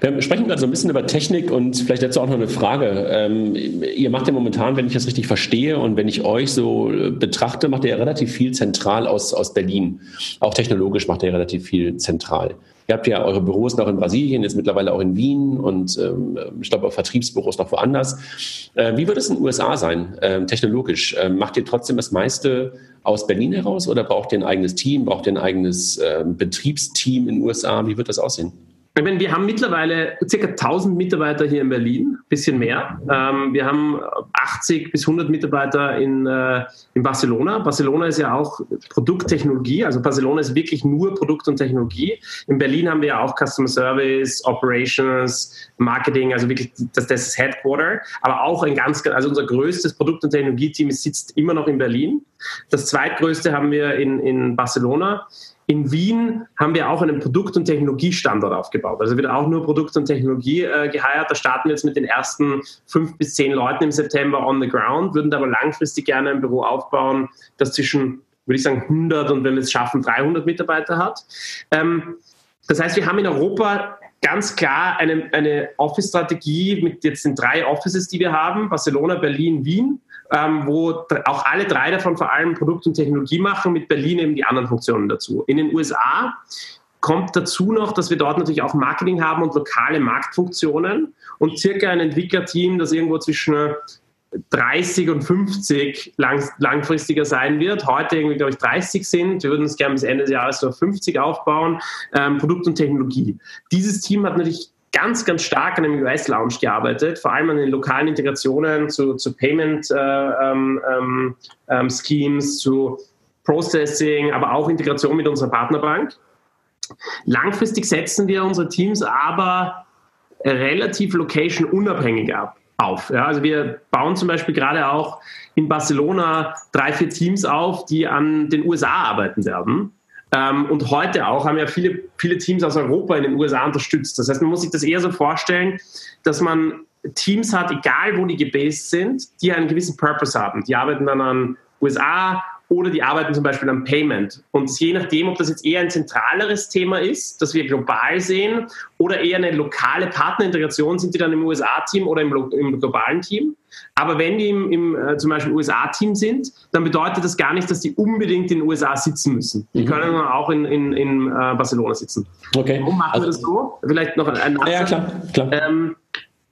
Wir sprechen gerade so ein bisschen über Technik und vielleicht dazu auch noch eine Frage. Ähm, ihr macht ja momentan, wenn ich das richtig verstehe und wenn ich euch so äh, betrachte, macht ihr ja relativ viel zentral aus, aus Berlin. Auch technologisch macht ihr relativ viel zentral. Ihr habt ja eure Büros noch in Brasilien, jetzt mittlerweile auch in Wien und ähm, ich glaube auch Vertriebsbüros noch woanders. Äh, wie wird es in den USA sein, ähm, technologisch? Ähm, macht ihr trotzdem das meiste aus Berlin heraus oder braucht ihr ein eigenes Team? Braucht ihr ein eigenes äh, Betriebsteam in den USA? Wie wird das aussehen? Ich meine, wir haben mittlerweile ca. 1000 Mitarbeiter hier in Berlin, bisschen mehr. Ähm, wir haben 80 bis 100 Mitarbeiter in, äh, in Barcelona. Barcelona ist ja auch Produkttechnologie, also Barcelona ist wirklich nur Produkt und Technologie. In Berlin haben wir ja auch Customer Service, Operations, Marketing, also wirklich das, das ist Headquarter, aber auch ein ganz, also unser größtes Produkt- und Technologieteam sitzt immer noch in Berlin. Das zweitgrößte haben wir in, in Barcelona. In Wien haben wir auch einen Produkt- und Technologiestandort aufgebaut. Also wird auch nur Produkt und Technologie äh, geheiert. Da starten wir jetzt mit den ersten fünf bis zehn Leuten im September on the ground, würden aber langfristig gerne ein Büro aufbauen, das zwischen, würde ich sagen, 100 und wenn wir es schaffen, 300 Mitarbeiter hat. Ähm, das heißt, wir haben in Europa ganz klar eine, eine Office-Strategie mit jetzt den drei Offices, die wir haben, Barcelona, Berlin, Wien ähm, wo auch alle drei davon vor allem Produkt und Technologie machen, mit Berlin eben die anderen Funktionen dazu. In den USA kommt dazu noch, dass wir dort natürlich auch Marketing haben und lokale Marktfunktionen und circa ein Entwicklerteam, das irgendwo zwischen 30 und 50 lang, langfristiger sein wird. Heute irgendwie, glaube ich, 30 sind. Wir würden es gerne bis Ende des Jahres so auf 50 aufbauen. Ähm, Produkt und Technologie. Dieses Team hat natürlich ganz, ganz stark an dem US-Lounge gearbeitet, vor allem an den lokalen Integrationen zu, zu Payment-Schemes, äh, ähm, ähm, zu Processing, aber auch Integration mit unserer Partnerbank. Langfristig setzen wir unsere Teams aber relativ location-unabhängig ab. Auf. Ja, also wir bauen zum Beispiel gerade auch in Barcelona drei, vier Teams auf, die an den USA arbeiten werden. Ähm, und heute auch haben ja viele, viele Teams aus Europa in den USA unterstützt. Das heißt, man muss sich das eher so vorstellen, dass man Teams hat, egal wo die gebased sind, die einen gewissen Purpose haben. Die arbeiten dann an USA oder die arbeiten zum Beispiel am Payment. Und je nachdem, ob das jetzt eher ein zentraleres Thema ist, das wir global sehen, oder eher eine lokale Partnerintegration, sind die dann im USA-Team oder im, im, globalen Team. Aber wenn die im, im äh, zum Beispiel USA-Team sind, dann bedeutet das gar nicht, dass die unbedingt in den USA sitzen müssen. Die mhm. können dann auch in, in, in äh, Barcelona sitzen. Okay. Warum machen also, wir das so? Vielleicht noch ein Nachsatz. Ja, klar. klar. Ähm,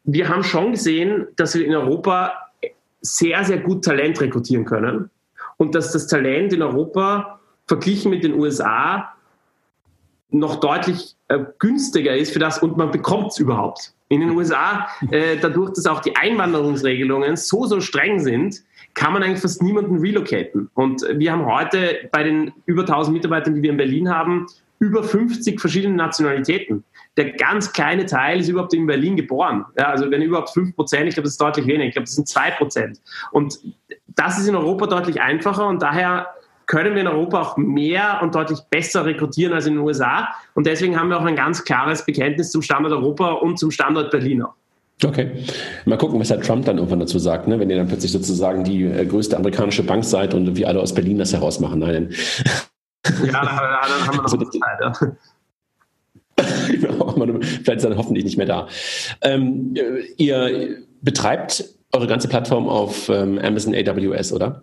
wir haben schon gesehen, dass wir in Europa sehr, sehr gut Talent rekrutieren können und dass das Talent in Europa verglichen mit den USA noch deutlich äh, günstiger ist für das und man bekommt es überhaupt. In den USA, äh, dadurch, dass auch die Einwanderungsregelungen so, so streng sind, kann man eigentlich fast niemanden relocaten. Und wir haben heute bei den über 1000 Mitarbeitern, die wir in Berlin haben, über 50 verschiedene Nationalitäten. Der ganz kleine Teil ist überhaupt in Berlin geboren. Ja, also wenn überhaupt 5 Prozent, ich glaube, das ist deutlich weniger, ich glaube, das sind 2 Prozent. Und das ist in Europa deutlich einfacher und daher können wir in Europa auch mehr und deutlich besser rekrutieren als in den USA. Und deswegen haben wir auch ein ganz klares Bekenntnis zum Standort Europa und zum Standort Berlin auch. Okay. Mal gucken, was Herr Trump dann irgendwann dazu sagt, ne? wenn ihr dann plötzlich sozusagen die äh, größte amerikanische Bank seid und wir alle aus Berlin das herausmachen. Nein. Ja, dann, haben wir noch also, Zeit. Ja. Vielleicht ist er hoffentlich nicht mehr da. Ähm, ihr betreibt eure ganze Plattform auf ähm, Amazon AWS, oder?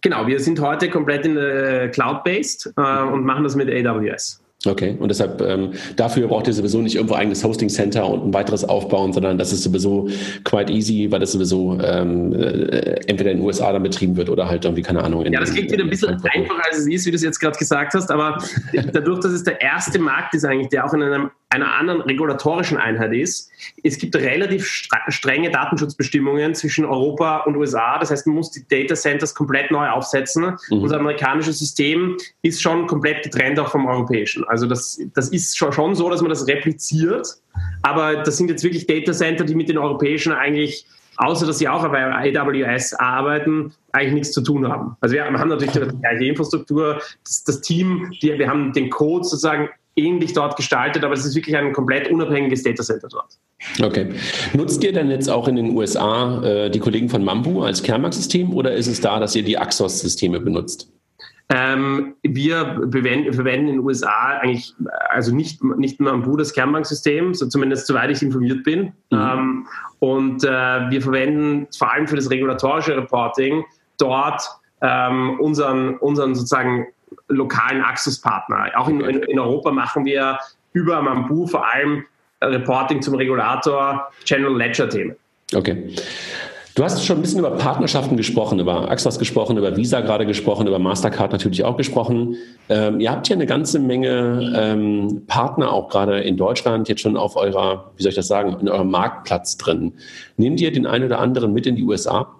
Genau, wir sind heute komplett in der Cloud-based äh, und machen das mit AWS. Okay, und deshalb ähm, dafür braucht ihr sowieso nicht irgendwo eigenes Hosting Center und ein weiteres aufbauen, sondern das ist sowieso quite easy, weil das sowieso ähm, äh, entweder in den USA dann betrieben wird oder halt irgendwie, keine Ahnung. In, ja, das klingt wieder ein bisschen einfacher, als es ist, wie du es jetzt gerade gesagt hast, aber dadurch, dass es der erste Markt ist eigentlich, der auch in einem einer anderen regulatorischen Einheit ist. Es gibt relativ strenge Datenschutzbestimmungen zwischen Europa und USA. Das heißt, man muss die Data Centers komplett neu aufsetzen. Mhm. Unser amerikanisches System ist schon komplett getrennt auch vom europäischen. Also das, das ist schon so, dass man das repliziert. Aber das sind jetzt wirklich Data Center, die mit den europäischen eigentlich außer dass sie auch bei AWS arbeiten, eigentlich nichts zu tun haben. Also wir haben natürlich die gleiche Infrastruktur, das, das Team, die, wir haben den Code sozusagen ähnlich dort gestaltet, aber es ist wirklich ein komplett unabhängiges Datacenter dort. Okay. Nutzt ihr denn jetzt auch in den USA äh, die Kollegen von Mambu als Kernmarkt-System oder ist es da, dass ihr die Axos-Systeme benutzt? Ähm, wir verwenden in den USA eigentlich, also nicht, nicht Mambu das Kernbanksystem, so zumindest soweit ich informiert bin. Mhm. Ähm, und äh, wir verwenden vor allem für das regulatorische Reporting dort ähm, unseren, unseren sozusagen lokalen Axis-Partner. Auch in, in, in, Europa machen wir über Mambu vor allem Reporting zum Regulator General Ledger-Themen. Okay. Du hast schon ein bisschen über Partnerschaften gesprochen, über Axos gesprochen, über Visa gerade gesprochen, über Mastercard natürlich auch gesprochen. Ähm, ihr habt ja eine ganze Menge ähm, Partner, auch gerade in Deutschland, jetzt schon auf eurer, wie soll ich das sagen, in eurem Marktplatz drin. Nehmt ihr den einen oder anderen mit in die USA?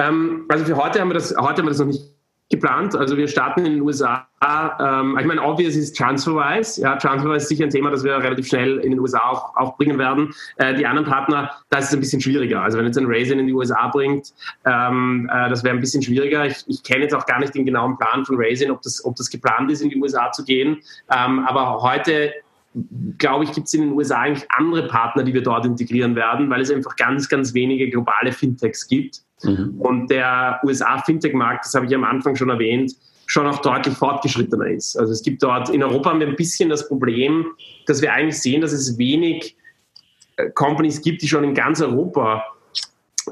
Ähm, also für heute haben wir das, heute haben wir das noch nicht geplant. Also wir starten in den USA. Ähm, ich meine, obvious ist Transferwise. Ja, Transferwise ist sicher ein Thema, das wir relativ schnell in den USA auch, auch bringen werden. Äh, die anderen Partner, da ist ein bisschen schwieriger. Also wenn jetzt ein Raisin in die USA bringt, ähm, äh, das wäre ein bisschen schwieriger. Ich, ich kenne jetzt auch gar nicht den genauen Plan von Raisin, ob das, ob das geplant ist, in die USA zu gehen. Ähm, aber heute glaube ich, gibt es in den USA eigentlich andere Partner, die wir dort integrieren werden, weil es einfach ganz, ganz wenige globale Fintechs gibt. Mhm. Und der USA-Fintech-Markt, das habe ich am Anfang schon erwähnt, schon auch deutlich fortgeschrittener ist. Also es gibt dort, in Europa haben wir ein bisschen das Problem, dass wir eigentlich sehen, dass es wenig äh, Companies gibt, die schon in ganz Europa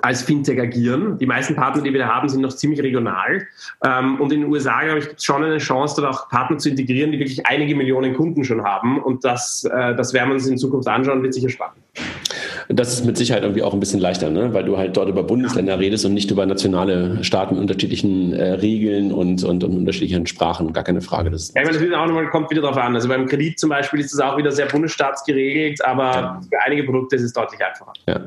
als Fintech agieren. Die meisten Partner, die wir da haben, sind noch ziemlich regional. Ähm, und in den USA, glaube ich, gibt es schon eine Chance, dort auch Partner zu integrieren, die wirklich einige Millionen Kunden schon haben. Und das, äh, das werden wir uns in Zukunft anschauen, wird sicher spannend. Das ist mit Sicherheit irgendwie auch ein bisschen leichter, ne? weil du halt dort über Bundesländer redest und nicht über nationale Staaten mit unterschiedlichen äh, Regeln und, und, und, unterschiedlichen Sprachen. Gar keine Frage. Das ja, ich meine, das auch nochmal, kommt wieder darauf an. Also beim Kredit zum Beispiel ist es auch wieder sehr bundesstaatsgeregelt, aber ja. für einige Produkte ist es deutlich einfacher. Ja.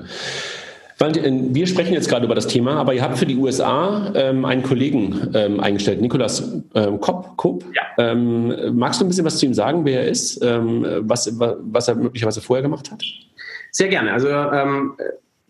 Äh, wir sprechen jetzt gerade über das Thema, aber ihr habt für die USA ähm, einen Kollegen ähm, eingestellt, Nikolas ähm, Kopp. Kopp. Ja. Ähm, magst du ein bisschen was zu ihm sagen, wer er ist, ähm, was, was er möglicherweise vorher gemacht hat? Sehr gerne. Also ähm,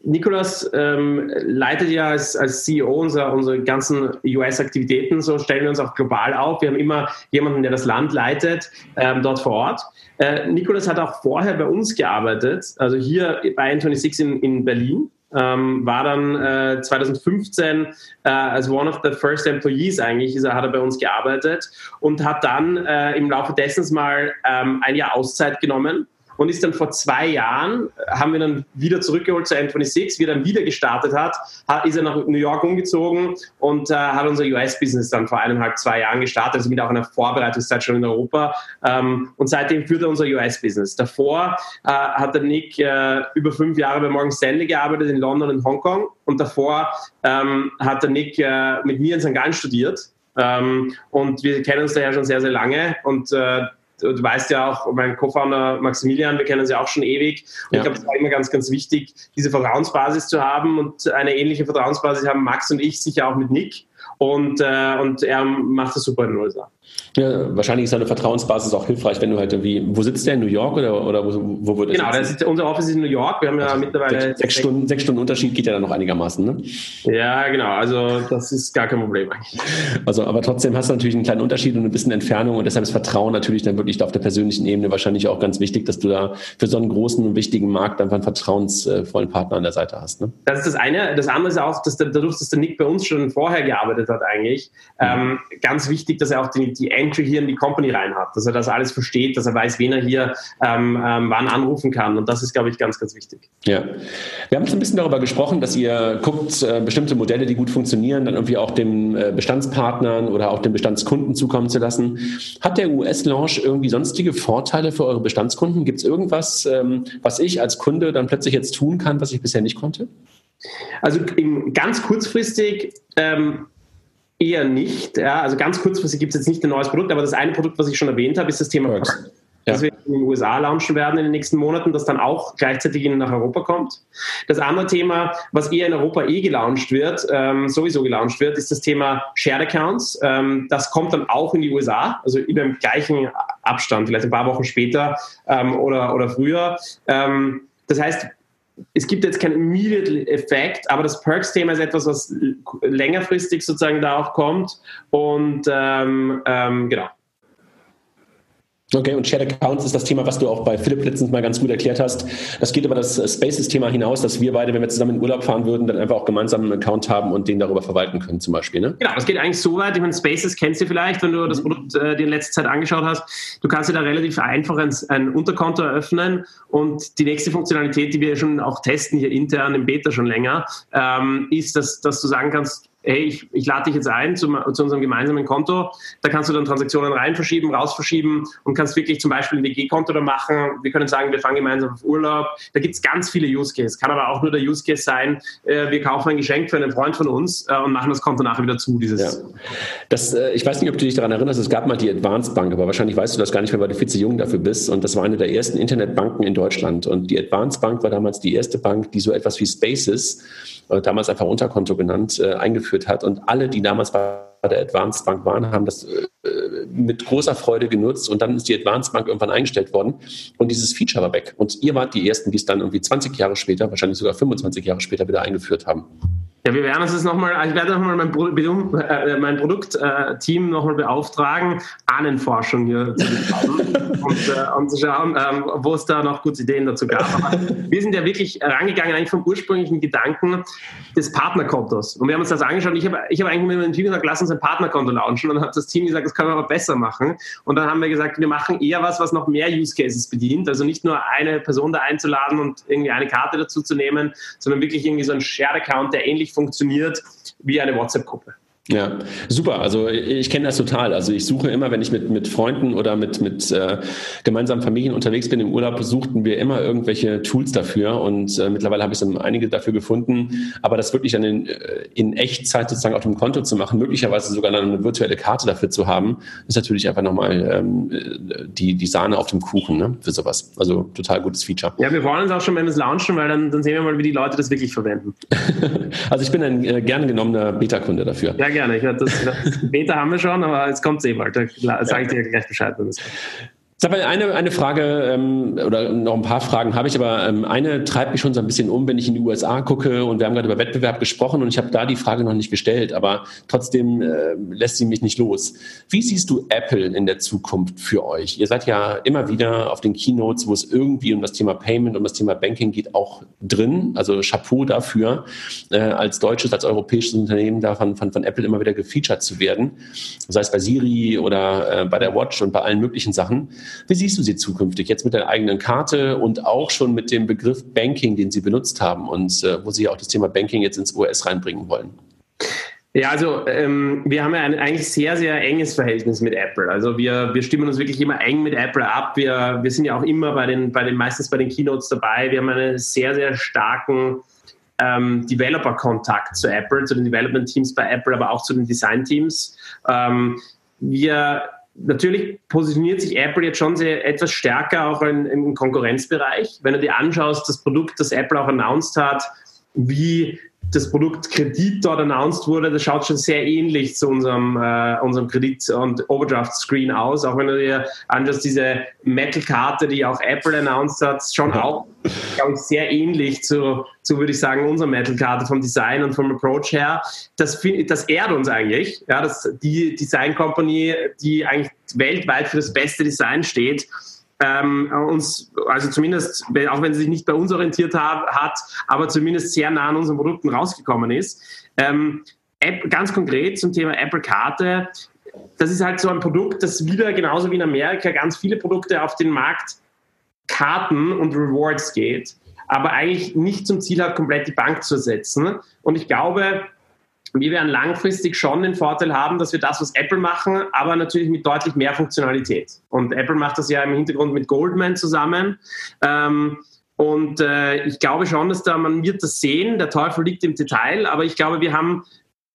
Nikolas ähm, leitet ja als, als CEO unser, unsere ganzen US-Aktivitäten, so stellen wir uns auch global auf. Wir haben immer jemanden, der das Land leitet, ähm, dort vor Ort. Äh, Nikolas hat auch vorher bei uns gearbeitet, also hier bei N26 in, in Berlin ähm, war dann äh, 2015 äh, als one of the first employees eigentlich, ist hat er bei uns gearbeitet und hat dann äh, im Laufe dessen mal ähm, ein Jahr Auszeit genommen und ist dann vor zwei Jahren, haben wir dann wieder zurückgeholt zu N26, wie er dann wieder gestartet hat, hat ist er nach New York umgezogen und äh, hat unser US-Business dann vor eineinhalb, zwei Jahren gestartet, also mit auch einer Vorbereitungszeit schon in Europa ähm, und seitdem führt er unser US-Business. Davor äh, hat der Nick äh, über fünf Jahre bei Morgan Stanley gearbeitet in London und Hongkong und davor ähm, hat der Nick äh, mit mir in St. Gallen studiert ähm, und wir kennen uns daher schon sehr, sehr lange und äh, du weißt ja auch, mein Co-Founder Maximilian, wir kennen sie auch schon ewig. Und ja. ich glaube, es war immer ganz, ganz wichtig, diese Vertrauensbasis zu haben und eine ähnliche Vertrauensbasis haben Max und ich sicher auch mit Nick. Und, äh, und er macht das super in den USA. Ja, wahrscheinlich ist eine Vertrauensbasis auch hilfreich, wenn du halt irgendwie, wo sitzt der in New York oder, oder wo, wo würde Genau, das ist, unser Office ist in New York. Wir haben ja also mittlerweile. Sechs, sechs, Stunden, sechs Stunden Unterschied geht ja dann noch einigermaßen, ne? Ja, genau. Also, das ist gar kein Problem eigentlich. Also, aber trotzdem hast du natürlich einen kleinen Unterschied und ein bisschen Entfernung und deshalb ist Vertrauen natürlich dann wirklich auf der persönlichen Ebene wahrscheinlich auch ganz wichtig, dass du da für so einen großen und wichtigen Markt einfach einen vertrauensvollen Partner an der Seite hast, ne? Das ist das eine. Das andere ist auch, dass der, dadurch, dass der Nick bei uns schon vorher gearbeitet hat, eigentlich, mhm. ähm, ganz wichtig, dass er auch die, die Entry hier in die Company rein hat, dass er das alles versteht, dass er weiß, wen er hier ähm, ähm, wann anrufen kann. Und das ist, glaube ich, ganz, ganz wichtig. Ja. Wir haben schon ein bisschen darüber gesprochen, dass ihr guckt, äh, bestimmte Modelle, die gut funktionieren, dann irgendwie auch den äh, Bestandspartnern oder auch den Bestandskunden zukommen zu lassen. Hat der US-Launch irgendwie sonstige Vorteile für eure Bestandskunden? Gibt es irgendwas, ähm, was ich als Kunde dann plötzlich jetzt tun kann, was ich bisher nicht konnte? Also ganz kurzfristig ähm, Eher nicht. Ja, also ganz kurzfristig gibt es jetzt nicht ein neues Produkt, aber das eine Produkt, was ich schon erwähnt habe, ist das Thema Perks. Das wir in den USA launchen werden in den nächsten Monaten, das dann auch gleichzeitig nach Europa kommt. Das andere Thema, was eher in Europa eh gelauncht wird, ähm, sowieso gelauncht wird, ist das Thema Shared Accounts. Ähm, das kommt dann auch in die USA, also in dem gleichen Abstand, vielleicht ein paar Wochen später ähm, oder, oder früher. Ähm, das heißt, es gibt jetzt keinen immediate Effekt, aber das Perks-Thema ist etwas, was längerfristig sozusagen da auch kommt. Und ähm, ähm, genau. Okay, und Shared Accounts ist das Thema, was du auch bei Philipp letztens mal ganz gut erklärt hast. Das geht über das Spaces-Thema hinaus, dass wir beide, wenn wir zusammen in Urlaub fahren würden, dann einfach auch gemeinsam einen Account haben und den darüber verwalten können, zum Beispiel. Ne? Genau, das geht eigentlich so weit. Ich meine, Spaces kennst du vielleicht, wenn du das mhm. Produkt äh, dir in letzter Zeit angeschaut hast. Du kannst dir da relativ einfach ein, ein Unterkonto eröffnen und die nächste Funktionalität, die wir schon auch testen hier intern im Beta schon länger, ähm, ist, dass, dass du sagen kannst, hey, ich, ich lade dich jetzt ein zu, zu unserem gemeinsamen Konto. Da kannst du dann Transaktionen rein verschieben, raus verschieben und kannst wirklich zum Beispiel ein WG-Konto da machen. Wir können sagen, wir fahren gemeinsam auf Urlaub. Da gibt es ganz viele Use Cases. Kann aber auch nur der Use Case sein, äh, wir kaufen ein Geschenk für einen Freund von uns äh, und machen das Konto nachher wieder zu. Dieses ja. das, äh, ich weiß nicht, ob du dich daran erinnerst, es gab mal die Advanced Bank, aber wahrscheinlich weißt du das gar nicht mehr, weil du viel zu jung dafür bist. Und das war eine der ersten Internetbanken in Deutschland. Und die Advanced Bank war damals die erste Bank, die so etwas wie Spaces, damals einfach Unterkonto genannt, äh, eingeführt hat. Und alle, die damals bei der Advanced Bank waren, haben das äh, mit großer Freude genutzt und dann ist die Advanced Bank irgendwann eingestellt worden und dieses Feature war weg. Und ihr wart die Ersten, die es dann irgendwie 20 Jahre später, wahrscheinlich sogar 25 Jahre später wieder eingeführt haben. Ja, wir werden uns das nochmal, ich werde nochmal mein, Pro, äh, mein Produktteam äh, nochmal beauftragen, Ahnenforschung hier zu betreiben und, äh, und, zu schauen, ähm, wo es da noch gute Ideen dazu gab. Aber wir sind ja wirklich rangegangen eigentlich vom ursprünglichen Gedanken des Partnerkontos. Und wir haben uns das angeschaut. Ich habe ich hab eigentlich mit dem Team gesagt, lass uns ein Partnerkonto launchen. Und dann hat das Team gesagt, das können wir aber besser machen. Und dann haben wir gesagt, wir machen eher was, was noch mehr Use Cases bedient. Also nicht nur eine Person da einzuladen und irgendwie eine Karte dazu zu nehmen, sondern wirklich irgendwie so ein Shared-Account, der ähnlich funktioniert wie eine WhatsApp-Gruppe. Ja, super. Also ich kenne das total. Also ich suche immer, wenn ich mit, mit Freunden oder mit, mit äh, gemeinsamen Familien unterwegs bin im Urlaub, suchten wir immer irgendwelche Tools dafür und äh, mittlerweile habe ich dann einige dafür gefunden. Aber das wirklich dann in, äh, in Echtzeit sozusagen auf dem Konto zu machen, möglicherweise sogar dann eine virtuelle Karte dafür zu haben, ist natürlich einfach nochmal ähm, die, die Sahne auf dem Kuchen ne, für sowas. Also total gutes Feature. Ja, wir freuen uns auch schon, wenn wir es launchen, weil dann, dann sehen wir mal, wie die Leute das wirklich verwenden. also ich bin ein äh, gerne genommener Beta-Kunde dafür. Ja, gerne. Ich das, das Beta haben wir schon, aber jetzt kommt es eh bald. Da sage ich dir gleich Bescheid. Sag mal, eine, eine Frage ähm, oder noch ein paar Fragen habe ich, aber ähm, eine treibt mich schon so ein bisschen um, wenn ich in die USA gucke und wir haben gerade über Wettbewerb gesprochen und ich habe da die Frage noch nicht gestellt, aber trotzdem äh, lässt sie mich nicht los. Wie siehst du Apple in der Zukunft für euch? Ihr seid ja immer wieder auf den Keynotes, wo es irgendwie um das Thema Payment, um das Thema Banking geht, auch drin. Also Chapeau dafür, äh, als deutsches, als europäisches Unternehmen davon von, von Apple immer wieder gefeatured zu werden, sei es bei Siri oder äh, bei der Watch und bei allen möglichen Sachen. Wie siehst du sie zukünftig jetzt mit der eigenen Karte und auch schon mit dem Begriff Banking, den Sie benutzt haben und äh, wo Sie auch das Thema Banking jetzt ins US reinbringen wollen? Ja, also ähm, wir haben ja ein eigentlich sehr, sehr enges Verhältnis mit Apple. Also wir, wir stimmen uns wirklich immer eng mit Apple ab. Wir, wir sind ja auch immer bei den, bei den, meistens bei den Keynotes dabei. Wir haben einen sehr, sehr starken ähm, Developer-Kontakt zu Apple, zu den Development-Teams bei Apple, aber auch zu den Design-Teams. Ähm, wir Natürlich positioniert sich Apple jetzt schon sehr, etwas stärker auch in, im Konkurrenzbereich. Wenn du dir anschaust, das Produkt, das Apple auch announced hat, wie das Produkt Kredit dort announced wurde, das schaut schon sehr ähnlich zu unserem, äh, unserem Kredit- und Overdraft-Screen aus. Auch wenn du dir anschaust, diese Metal-Karte, die auch Apple announced hat, schon auch, glaube ich, sehr ähnlich zu, zu würde ich sagen, unserer Metal-Karte vom Design und vom Approach her. Das, das ehrt uns eigentlich. Ja, dass die Design Company, die eigentlich weltweit für das beste Design steht, ähm, uns, also zumindest, auch wenn sie sich nicht bei uns orientiert hat, hat aber zumindest sehr nah an unseren Produkten rausgekommen ist. Ähm, App, ganz konkret zum Thema Apple Karte. Das ist halt so ein Produkt, das wieder genauso wie in Amerika ganz viele Produkte auf den Markt Karten und Rewards geht, aber eigentlich nicht zum Ziel hat, komplett die Bank zu ersetzen. Und ich glaube, wir werden langfristig schon den Vorteil haben, dass wir das, was Apple machen, aber natürlich mit deutlich mehr Funktionalität. Und Apple macht das ja im Hintergrund mit Goldman zusammen. Ähm, und äh, ich glaube schon, dass da man wird das sehen. Der Teufel liegt im Detail, aber ich glaube, wir haben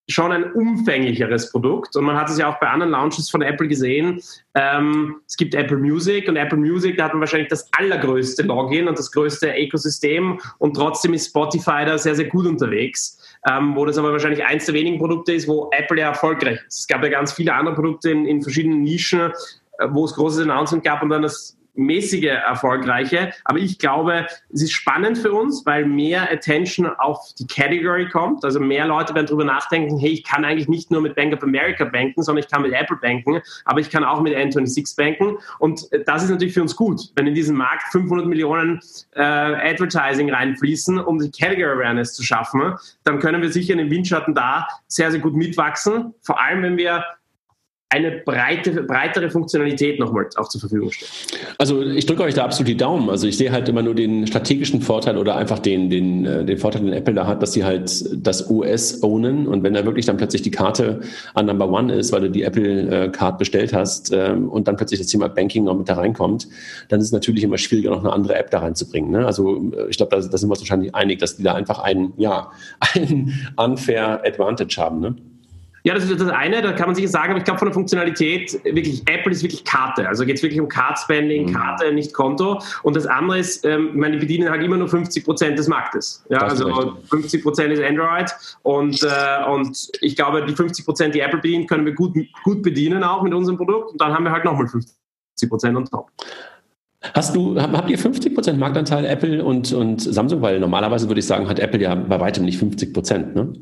schon ein umfänglicheres Produkt und man hat es ja auch bei anderen Launches von Apple gesehen. Ähm, es gibt Apple Music und Apple Music, da hat man wahrscheinlich das allergrößte Login und das größte Ökosystem und trotzdem ist Spotify da sehr, sehr gut unterwegs ähm, wo das aber wahrscheinlich eins der wenigen Produkte ist, wo Apple ja erfolgreich ist. Es gab ja ganz viele andere Produkte in, in verschiedenen Nischen, äh, wo es großes Announcement gab und dann das mäßige erfolgreiche. Aber ich glaube, es ist spannend für uns, weil mehr Attention auf die Category kommt. Also mehr Leute werden darüber nachdenken, hey, ich kann eigentlich nicht nur mit Bank of America banken, sondern ich kann mit Apple banken, aber ich kann auch mit N26 banken. Und das ist natürlich für uns gut, wenn in diesen Markt 500 Millionen äh, Advertising reinfließen, um die Category Awareness zu schaffen, dann können wir sicher in den Windschatten da sehr, sehr gut mitwachsen. Vor allem, wenn wir eine breite, breitere Funktionalität nochmal auch zur Verfügung stellen. Also ich drücke euch da absolut die Daumen. Also ich sehe halt immer nur den strategischen Vorteil oder einfach den, den, äh, den Vorteil, den Apple da hat, dass sie halt das OS ownen und wenn da wirklich dann plötzlich die Karte an Number One ist, weil du die Apple Card bestellt hast ähm, und dann plötzlich das Thema Banking noch mit da reinkommt, dann ist es natürlich immer schwieriger, noch eine andere App da reinzubringen. Ne? Also äh, ich glaube, da, da sind wir uns wahrscheinlich einig, dass die da einfach einen, ja, einen unfair Advantage haben. Ne? Ja, das ist das eine, da kann man sicher sagen, aber ich glaube von der Funktionalität, wirklich, Apple ist wirklich Karte. Also geht es wirklich um Card-Spending, mhm. Karte, nicht Konto. Und das andere ist, ähm, ich meine, die bedienen halt immer nur 50 Prozent des Marktes. Ja, also 50 Prozent ist Android und, äh, und ich glaube, die 50 Prozent, die Apple bedient, können wir gut, gut bedienen auch mit unserem Produkt und dann haben wir halt nochmal 50 Prozent on top. Hast du, habt ihr 50 Prozent Marktanteil Apple und, und Samsung? Weil normalerweise würde ich sagen, hat Apple ja bei weitem nicht 50 Prozent, ne?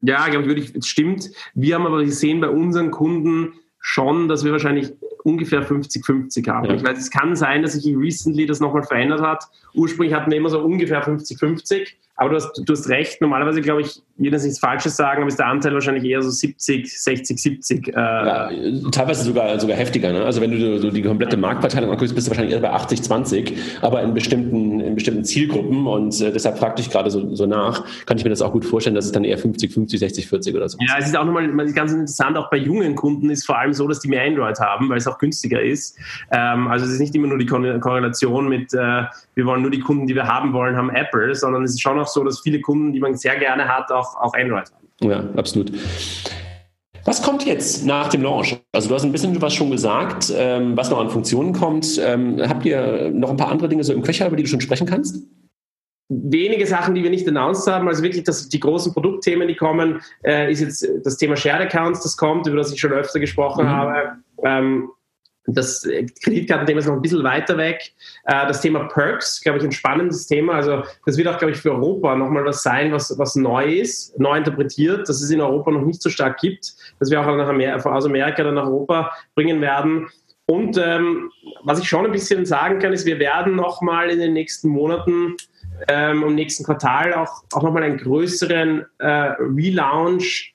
Ja, glaube ich, wirklich, es stimmt. Wir haben aber gesehen bei unseren Kunden schon, dass wir wahrscheinlich ungefähr 50-50 haben. Ja. Ich weiß, es kann sein, dass sich recently das nochmal verändert hat. Ursprünglich hatten wir immer so ungefähr 50-50. Aber du hast, du hast recht, normalerweise glaube ich, will das nichts Falsches sagen, aber ist der Anteil wahrscheinlich eher so 70, 60, 70. Äh ja, teilweise sogar, sogar heftiger. Ne? Also wenn du so die komplette Marktverteilung anguckst, bist du wahrscheinlich eher bei 80, 20, aber in bestimmten, in bestimmten Zielgruppen und äh, deshalb fragte ich gerade so, so nach, kann ich mir das auch gut vorstellen, dass es dann eher 50, 50, 60, 40 oder so Ja, es ist auch nochmal ganz interessant, auch bei jungen Kunden ist vor allem so, dass die mehr Android haben, weil es auch günstiger ist. Ähm, also es ist nicht immer nur die Korrelation mit, äh, wir wollen nur die Kunden, die wir haben wollen, haben Apple, sondern es ist schon auch so, dass viele Kunden, die man sehr gerne hat, auch, auch Android haben. Ja, absolut. Was kommt jetzt nach dem Launch? Also du hast ein bisschen was schon gesagt, ähm, was noch an Funktionen kommt. Ähm, habt ihr noch ein paar andere Dinge so im Köcher, über die du schon sprechen kannst? wenige Sachen, die wir nicht announced haben. Also wirklich das, die großen Produktthemen, die kommen, äh, ist jetzt das Thema Shared Accounts, das kommt, über das ich schon öfter gesprochen mhm. habe. Ähm, das Kreditkartenthema ist noch ein bisschen weiter weg. Äh, das Thema Perks, glaube ich, ein spannendes Thema. Also das wird auch, glaube ich, für Europa nochmal was sein, was, was neu ist, neu interpretiert, dass es in Europa noch nicht so stark gibt, dass wir auch nach Amerika, aus Amerika dann nach Europa bringen werden. Und ähm, was ich schon ein bisschen sagen kann, ist, wir werden nochmal in den nächsten Monaten ähm, im nächsten Quartal auch, auch nochmal einen größeren äh, Relaunch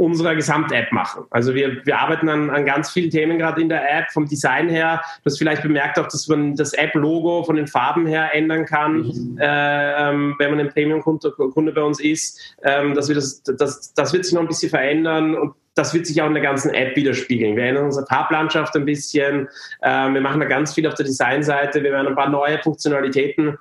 unserer Gesamt-App machen. Also wir, wir arbeiten an, an ganz vielen Themen gerade in der App, vom Design her. Du hast vielleicht bemerkt auch, dass man das App-Logo von den Farben her ändern kann, mhm. äh, ähm, wenn man ein Premium-Kunde Kunde bei uns ist. Ähm, dass wir das, das, das wird sich noch ein bisschen verändern und das wird sich auch in der ganzen App widerspiegeln. Wir ändern unsere Farblandschaft ein bisschen. Ähm, wir machen da ganz viel auf der Designseite. Wir werden ein paar neue Funktionalitäten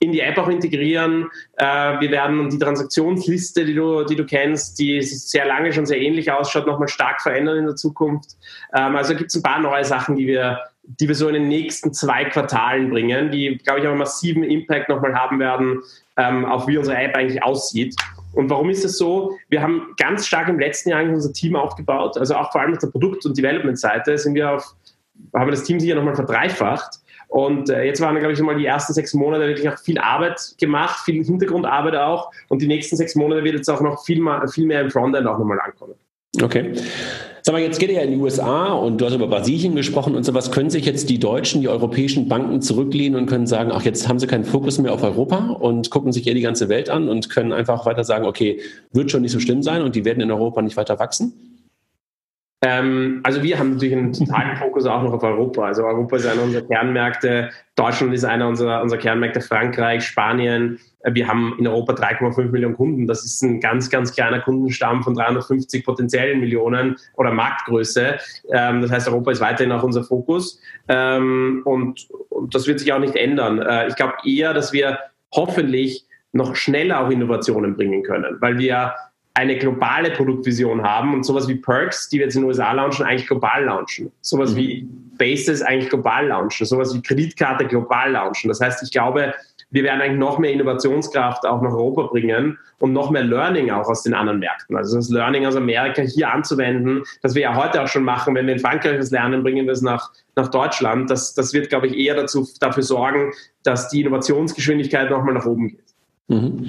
in die App auch integrieren. Äh, wir werden die Transaktionsliste, die du, die du kennst, die sehr lange schon sehr ähnlich ausschaut, nochmal stark verändern in der Zukunft. Ähm, also gibt es ein paar neue Sachen, die wir, die wir so in den nächsten zwei Quartalen bringen, die, glaube ich, auch einen massiven Impact nochmal haben werden, ähm, auf wie unsere App eigentlich aussieht. Und warum ist das so? Wir haben ganz stark im letzten Jahr unser Team aufgebaut, also auch vor allem auf der Produkt- und Development-Seite sind wir auf, haben wir das Team sicher nochmal verdreifacht und äh, jetzt waren, glaube ich, mal die ersten sechs Monate wirklich auch viel Arbeit gemacht, viel Hintergrundarbeit auch. Und die nächsten sechs Monate wird jetzt auch noch viel, mal, viel mehr im Frontend auch nochmal ankommen. Okay. Sag mal, jetzt geht ihr ja in die USA und du hast über Brasilien gesprochen und sowas. Können sich jetzt die deutschen, die europäischen Banken zurücklehnen und können sagen, ach, jetzt haben sie keinen Fokus mehr auf Europa und gucken sich eher die ganze Welt an und können einfach weiter sagen, okay, wird schon nicht so schlimm sein und die werden in Europa nicht weiter wachsen? Ähm, also wir haben natürlich einen totalen Fokus auch noch auf Europa. Also Europa ist einer unserer Kernmärkte, Deutschland ist einer unserer, unserer Kernmärkte, Frankreich, Spanien. Äh, wir haben in Europa 3,5 Millionen Kunden. Das ist ein ganz, ganz kleiner Kundenstamm von 350 potenziellen Millionen oder Marktgröße. Ähm, das heißt, Europa ist weiterhin auch unser Fokus. Ähm, und, und das wird sich auch nicht ändern. Äh, ich glaube eher, dass wir hoffentlich noch schneller auch Innovationen bringen können, weil wir eine globale Produktvision haben und sowas wie Perks, die wir jetzt in den USA launchen, eigentlich global launchen. Sowas mhm. wie Bases eigentlich global launchen. Sowas wie Kreditkarte global launchen. Das heißt, ich glaube, wir werden eigentlich noch mehr Innovationskraft auch nach Europa bringen und noch mehr Learning auch aus den anderen Märkten. Also das Learning aus Amerika hier anzuwenden, das wir ja heute auch schon machen, wenn wir in Frankreich das lernen, bringen wir es nach, nach Deutschland. Das, das wird, glaube ich, eher dazu, dafür sorgen, dass die Innovationsgeschwindigkeit nochmal nach oben geht. Mhm.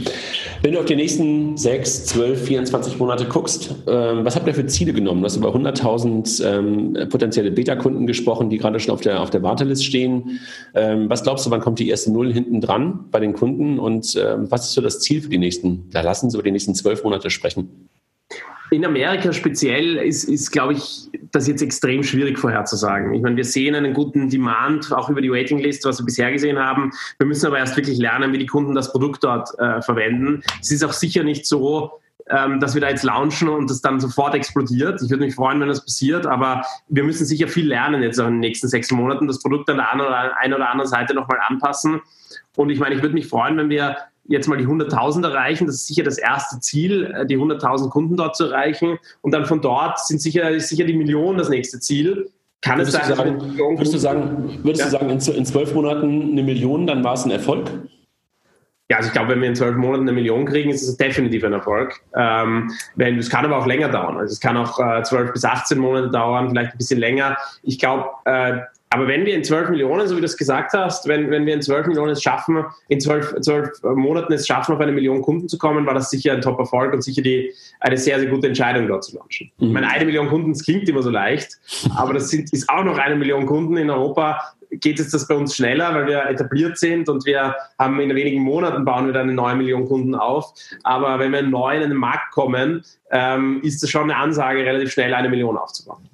Wenn du auf die nächsten 6, 12, 24 Monate guckst, ähm, was habt ihr für Ziele genommen? Du hast über 100.000 ähm, potenzielle Beta-Kunden gesprochen, die gerade schon auf der, auf der Wartelist stehen. Ähm, was glaubst du, wann kommt die erste Null hinten dran bei den Kunden und ähm, was ist so das Ziel für die nächsten, da lassen Sie über die nächsten zwölf Monate sprechen? In Amerika speziell ist, ist, glaube ich, das jetzt extrem schwierig vorherzusagen. Ich meine, wir sehen einen guten Demand, auch über die Waitinglist, was wir bisher gesehen haben. Wir müssen aber erst wirklich lernen, wie die Kunden das Produkt dort äh, verwenden. Es ist auch sicher nicht so, ähm, dass wir da jetzt launchen und das dann sofort explodiert. Ich würde mich freuen, wenn das passiert, aber wir müssen sicher viel lernen jetzt auch in den nächsten sechs Monaten, das Produkt an der einen oder, anderen Seite nochmal anpassen. Und ich meine, ich würde mich freuen, wenn wir jetzt mal die 100.000 erreichen. Das ist sicher das erste Ziel, äh, die 100.000 Kunden dort zu erreichen. Und dann von dort sind sicher, ist sicher die Million das nächste Ziel. Kann würdest es sein, du sagen, würdest du sagen, würdest ja. du sagen in, zwölf Monaten eine Million, dann war es ein Erfolg? Ja, also ich glaube, wenn wir in zwölf Monaten eine Million kriegen, ist es definitiv ein Erfolg. Ähm, wenn, es kann aber auch länger dauern. Also es kann auch äh, zwölf äh, bis 18 Monate dauern, vielleicht ein bisschen länger. Ich glaube, äh, aber wenn wir in zwölf Millionen, so wie du es gesagt hast, wenn, wenn wir in zwölf Millionen es schaffen, in zwölf, zwölf Monaten es schaffen, auf eine Million Kunden zu kommen, war das sicher ein Top-Erfolg und sicher die, eine sehr, sehr gute Entscheidung dort zu launchen. Mhm. Ich meine, eine Million Kunden, das klingt immer so leicht, aber das sind, ist auch noch eine Million Kunden in Europa geht es das bei uns schneller, weil wir etabliert sind und wir haben in wenigen Monaten bauen wir dann eine neue Million Kunden auf. Aber wenn wir neu in den Markt kommen, ähm, ist es schon eine Ansage, relativ schnell eine Million aufzubauen.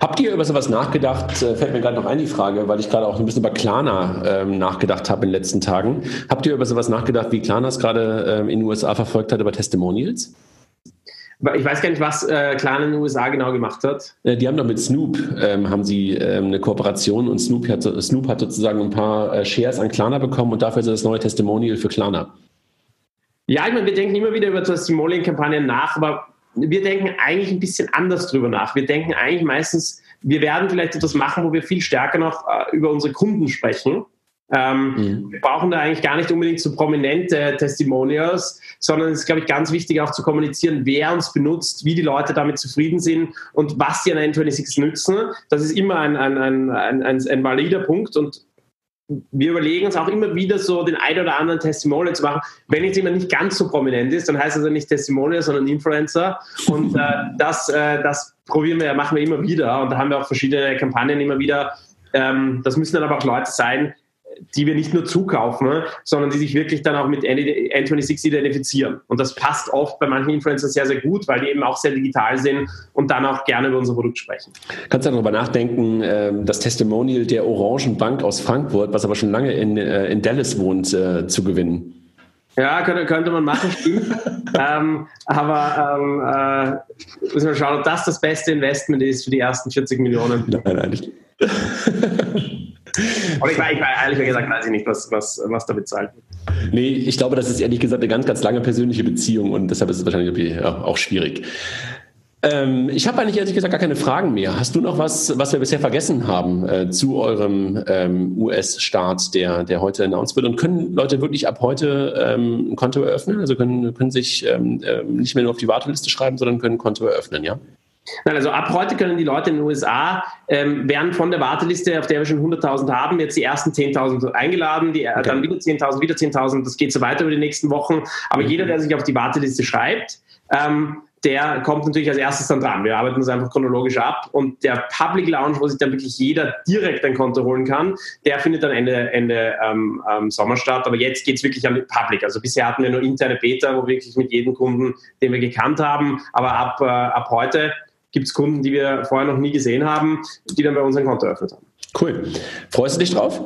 Habt ihr über sowas nachgedacht? Äh, fällt mir gerade noch ein die Frage, weil ich gerade auch ein bisschen über Klarna ähm, nachgedacht habe in den letzten Tagen. Habt ihr über sowas nachgedacht, wie Klarna es gerade ähm, in den USA verfolgt hat über Testimonials? Ich weiß gar nicht, was äh, Klarna in den USA genau gemacht hat. Äh, die haben doch mit Snoop ähm, haben sie ähm, eine Kooperation und Snoop hat, Snoop hat sozusagen ein paar äh, Shares an Klarna bekommen und dafür ist das neue Testimonial für Klarna. Ja, ich meine, wir denken immer wieder über Testimonial-Kampagnen nach, aber wir denken eigentlich ein bisschen anders drüber nach. Wir denken eigentlich meistens, wir werden vielleicht etwas machen, wo wir viel stärker noch äh, über unsere Kunden sprechen ähm, mhm. Wir brauchen da eigentlich gar nicht unbedingt so prominente Testimonials, sondern es ist, glaube ich, ganz wichtig auch zu kommunizieren, wer uns benutzt, wie die Leute damit zufrieden sind und was sie an N26 nützen. Das ist immer ein, ein, ein, ein, ein, ein valider Punkt und wir überlegen uns auch immer wieder so den ein oder anderen Testimonial zu machen. Wenn jetzt jemand nicht ganz so prominent ist, dann heißt das ja nicht Testimonial, sondern Influencer. Und äh, das, äh, das probieren wir, machen wir immer wieder. Und da haben wir auch verschiedene Kampagnen immer wieder. Ähm, das müssen dann aber auch Leute sein, die wir nicht nur zukaufen, sondern die sich wirklich dann auch mit N26 identifizieren. Und das passt oft bei manchen Influencern sehr, sehr gut, weil die eben auch sehr digital sind und dann auch gerne über unser Produkt sprechen. Kannst du darüber nachdenken, ähm, das Testimonial der Orangen Bank aus Frankfurt, was aber schon lange in, äh, in Dallas wohnt, äh, zu gewinnen? Ja, könnte, könnte man machen, stimmt. ähm, aber ähm, äh, müssen wir schauen, ob das das beste Investment ist für die ersten 40 Millionen. Nein, eigentlich. Aber ich, ich ehrlich gesagt weiß ich nicht, was, was, was damit zahlt. Nee, ich glaube, das ist ehrlich gesagt eine ganz, ganz lange persönliche Beziehung und deshalb ist es wahrscheinlich auch schwierig. Ähm, ich habe eigentlich ehrlich gesagt gar keine Fragen mehr. Hast du noch was, was wir bisher vergessen haben äh, zu eurem ähm, US-Start, der, der heute announced wird? Und können Leute wirklich ab heute ähm, ein Konto eröffnen? Also können, können sich ähm, äh, nicht mehr nur auf die Warteliste schreiben, sondern können ein Konto eröffnen, ja? Nein, also ab heute können die Leute in den USA, ähm, werden von der Warteliste, auf der wir schon 100.000 haben, jetzt die ersten 10.000 eingeladen, die, äh, okay. dann wieder 10.000, wieder 10.000, das geht so weiter über die nächsten Wochen. Aber mhm. jeder, der sich auf die Warteliste schreibt, ähm, der kommt natürlich als erstes dann dran. Wir arbeiten das einfach chronologisch ab und der Public Lounge, wo sich dann wirklich jeder direkt ein Konto holen kann, der findet dann Ende, Ende ähm, ähm, Sommer statt. Aber jetzt geht es wirklich an Public. Also bisher hatten wir nur interne Beta, wo wir wirklich mit jedem Kunden, den wir gekannt haben. Aber ab, äh, ab heute gibt es Kunden, die wir vorher noch nie gesehen haben, die dann bei uns ein Konto eröffnet haben. Cool. Freust du dich drauf?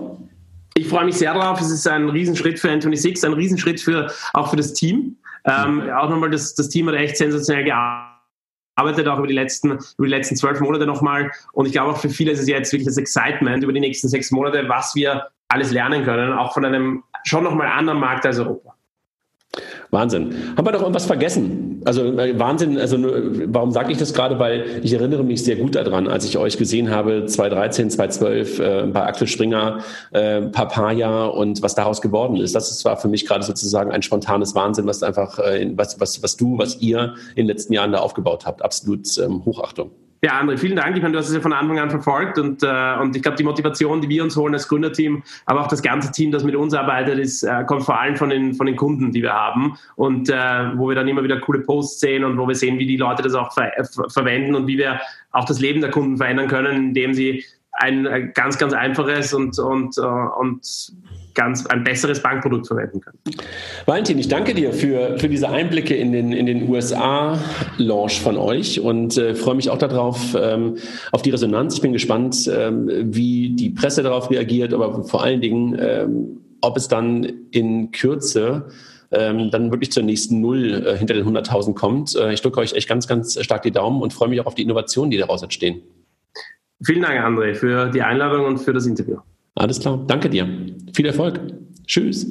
Ich freue mich sehr drauf. Es ist ein Riesenschritt für N26, ein Riesenschritt für, auch für das Team. Ähm, auch nochmal, das, das Team hat echt sensationell gearbeitet auch über die letzten, über die letzten zwölf Monate nochmal. Und ich glaube auch für viele ist es jetzt wirklich das Excitement über die nächsten sechs Monate, was wir alles lernen können, auch von einem schon nochmal anderen Markt als Europa. Wahnsinn. Haben wir doch irgendwas vergessen? Also äh, Wahnsinn, also warum sage ich das gerade? Weil ich erinnere mich sehr gut daran, als ich euch gesehen habe, 2013, 2012 äh, bei Axel Springer, äh, Papaya und was daraus geworden ist. Das war für mich gerade sozusagen ein spontanes Wahnsinn, was einfach, äh, was, was, was du, was ihr in den letzten Jahren da aufgebaut habt. Absolut ähm, Hochachtung. Ja, André, vielen Dank. Ich meine, du hast es ja von Anfang an verfolgt und, äh, und ich glaube, die Motivation, die wir uns holen als Gründerteam, aber auch das ganze Team, das mit uns arbeitet, ist, äh, kommt vor allem von den, von den Kunden, die wir haben und äh, wo wir dann immer wieder coole Posts sehen und wo wir sehen, wie die Leute das auch ver verwenden und wie wir auch das Leben der Kunden verändern können, indem sie ein ganz, ganz einfaches und, und, äh, und ganz ein besseres Bankprodukt verwenden können. Valentin, ich danke dir für, für diese Einblicke in den, in den USA-Launch von euch und äh, freue mich auch darauf, ähm, auf die Resonanz. Ich bin gespannt, ähm, wie die Presse darauf reagiert, aber vor allen Dingen, ähm, ob es dann in Kürze ähm, dann wirklich zur nächsten Null äh, hinter den 100.000 kommt. Äh, ich drücke euch echt ganz, ganz stark die Daumen und freue mich auch auf die Innovationen, die daraus entstehen. Vielen Dank, André, für die Einladung und für das Interview. Alles klar. Danke dir. Viel Erfolg. Tschüss.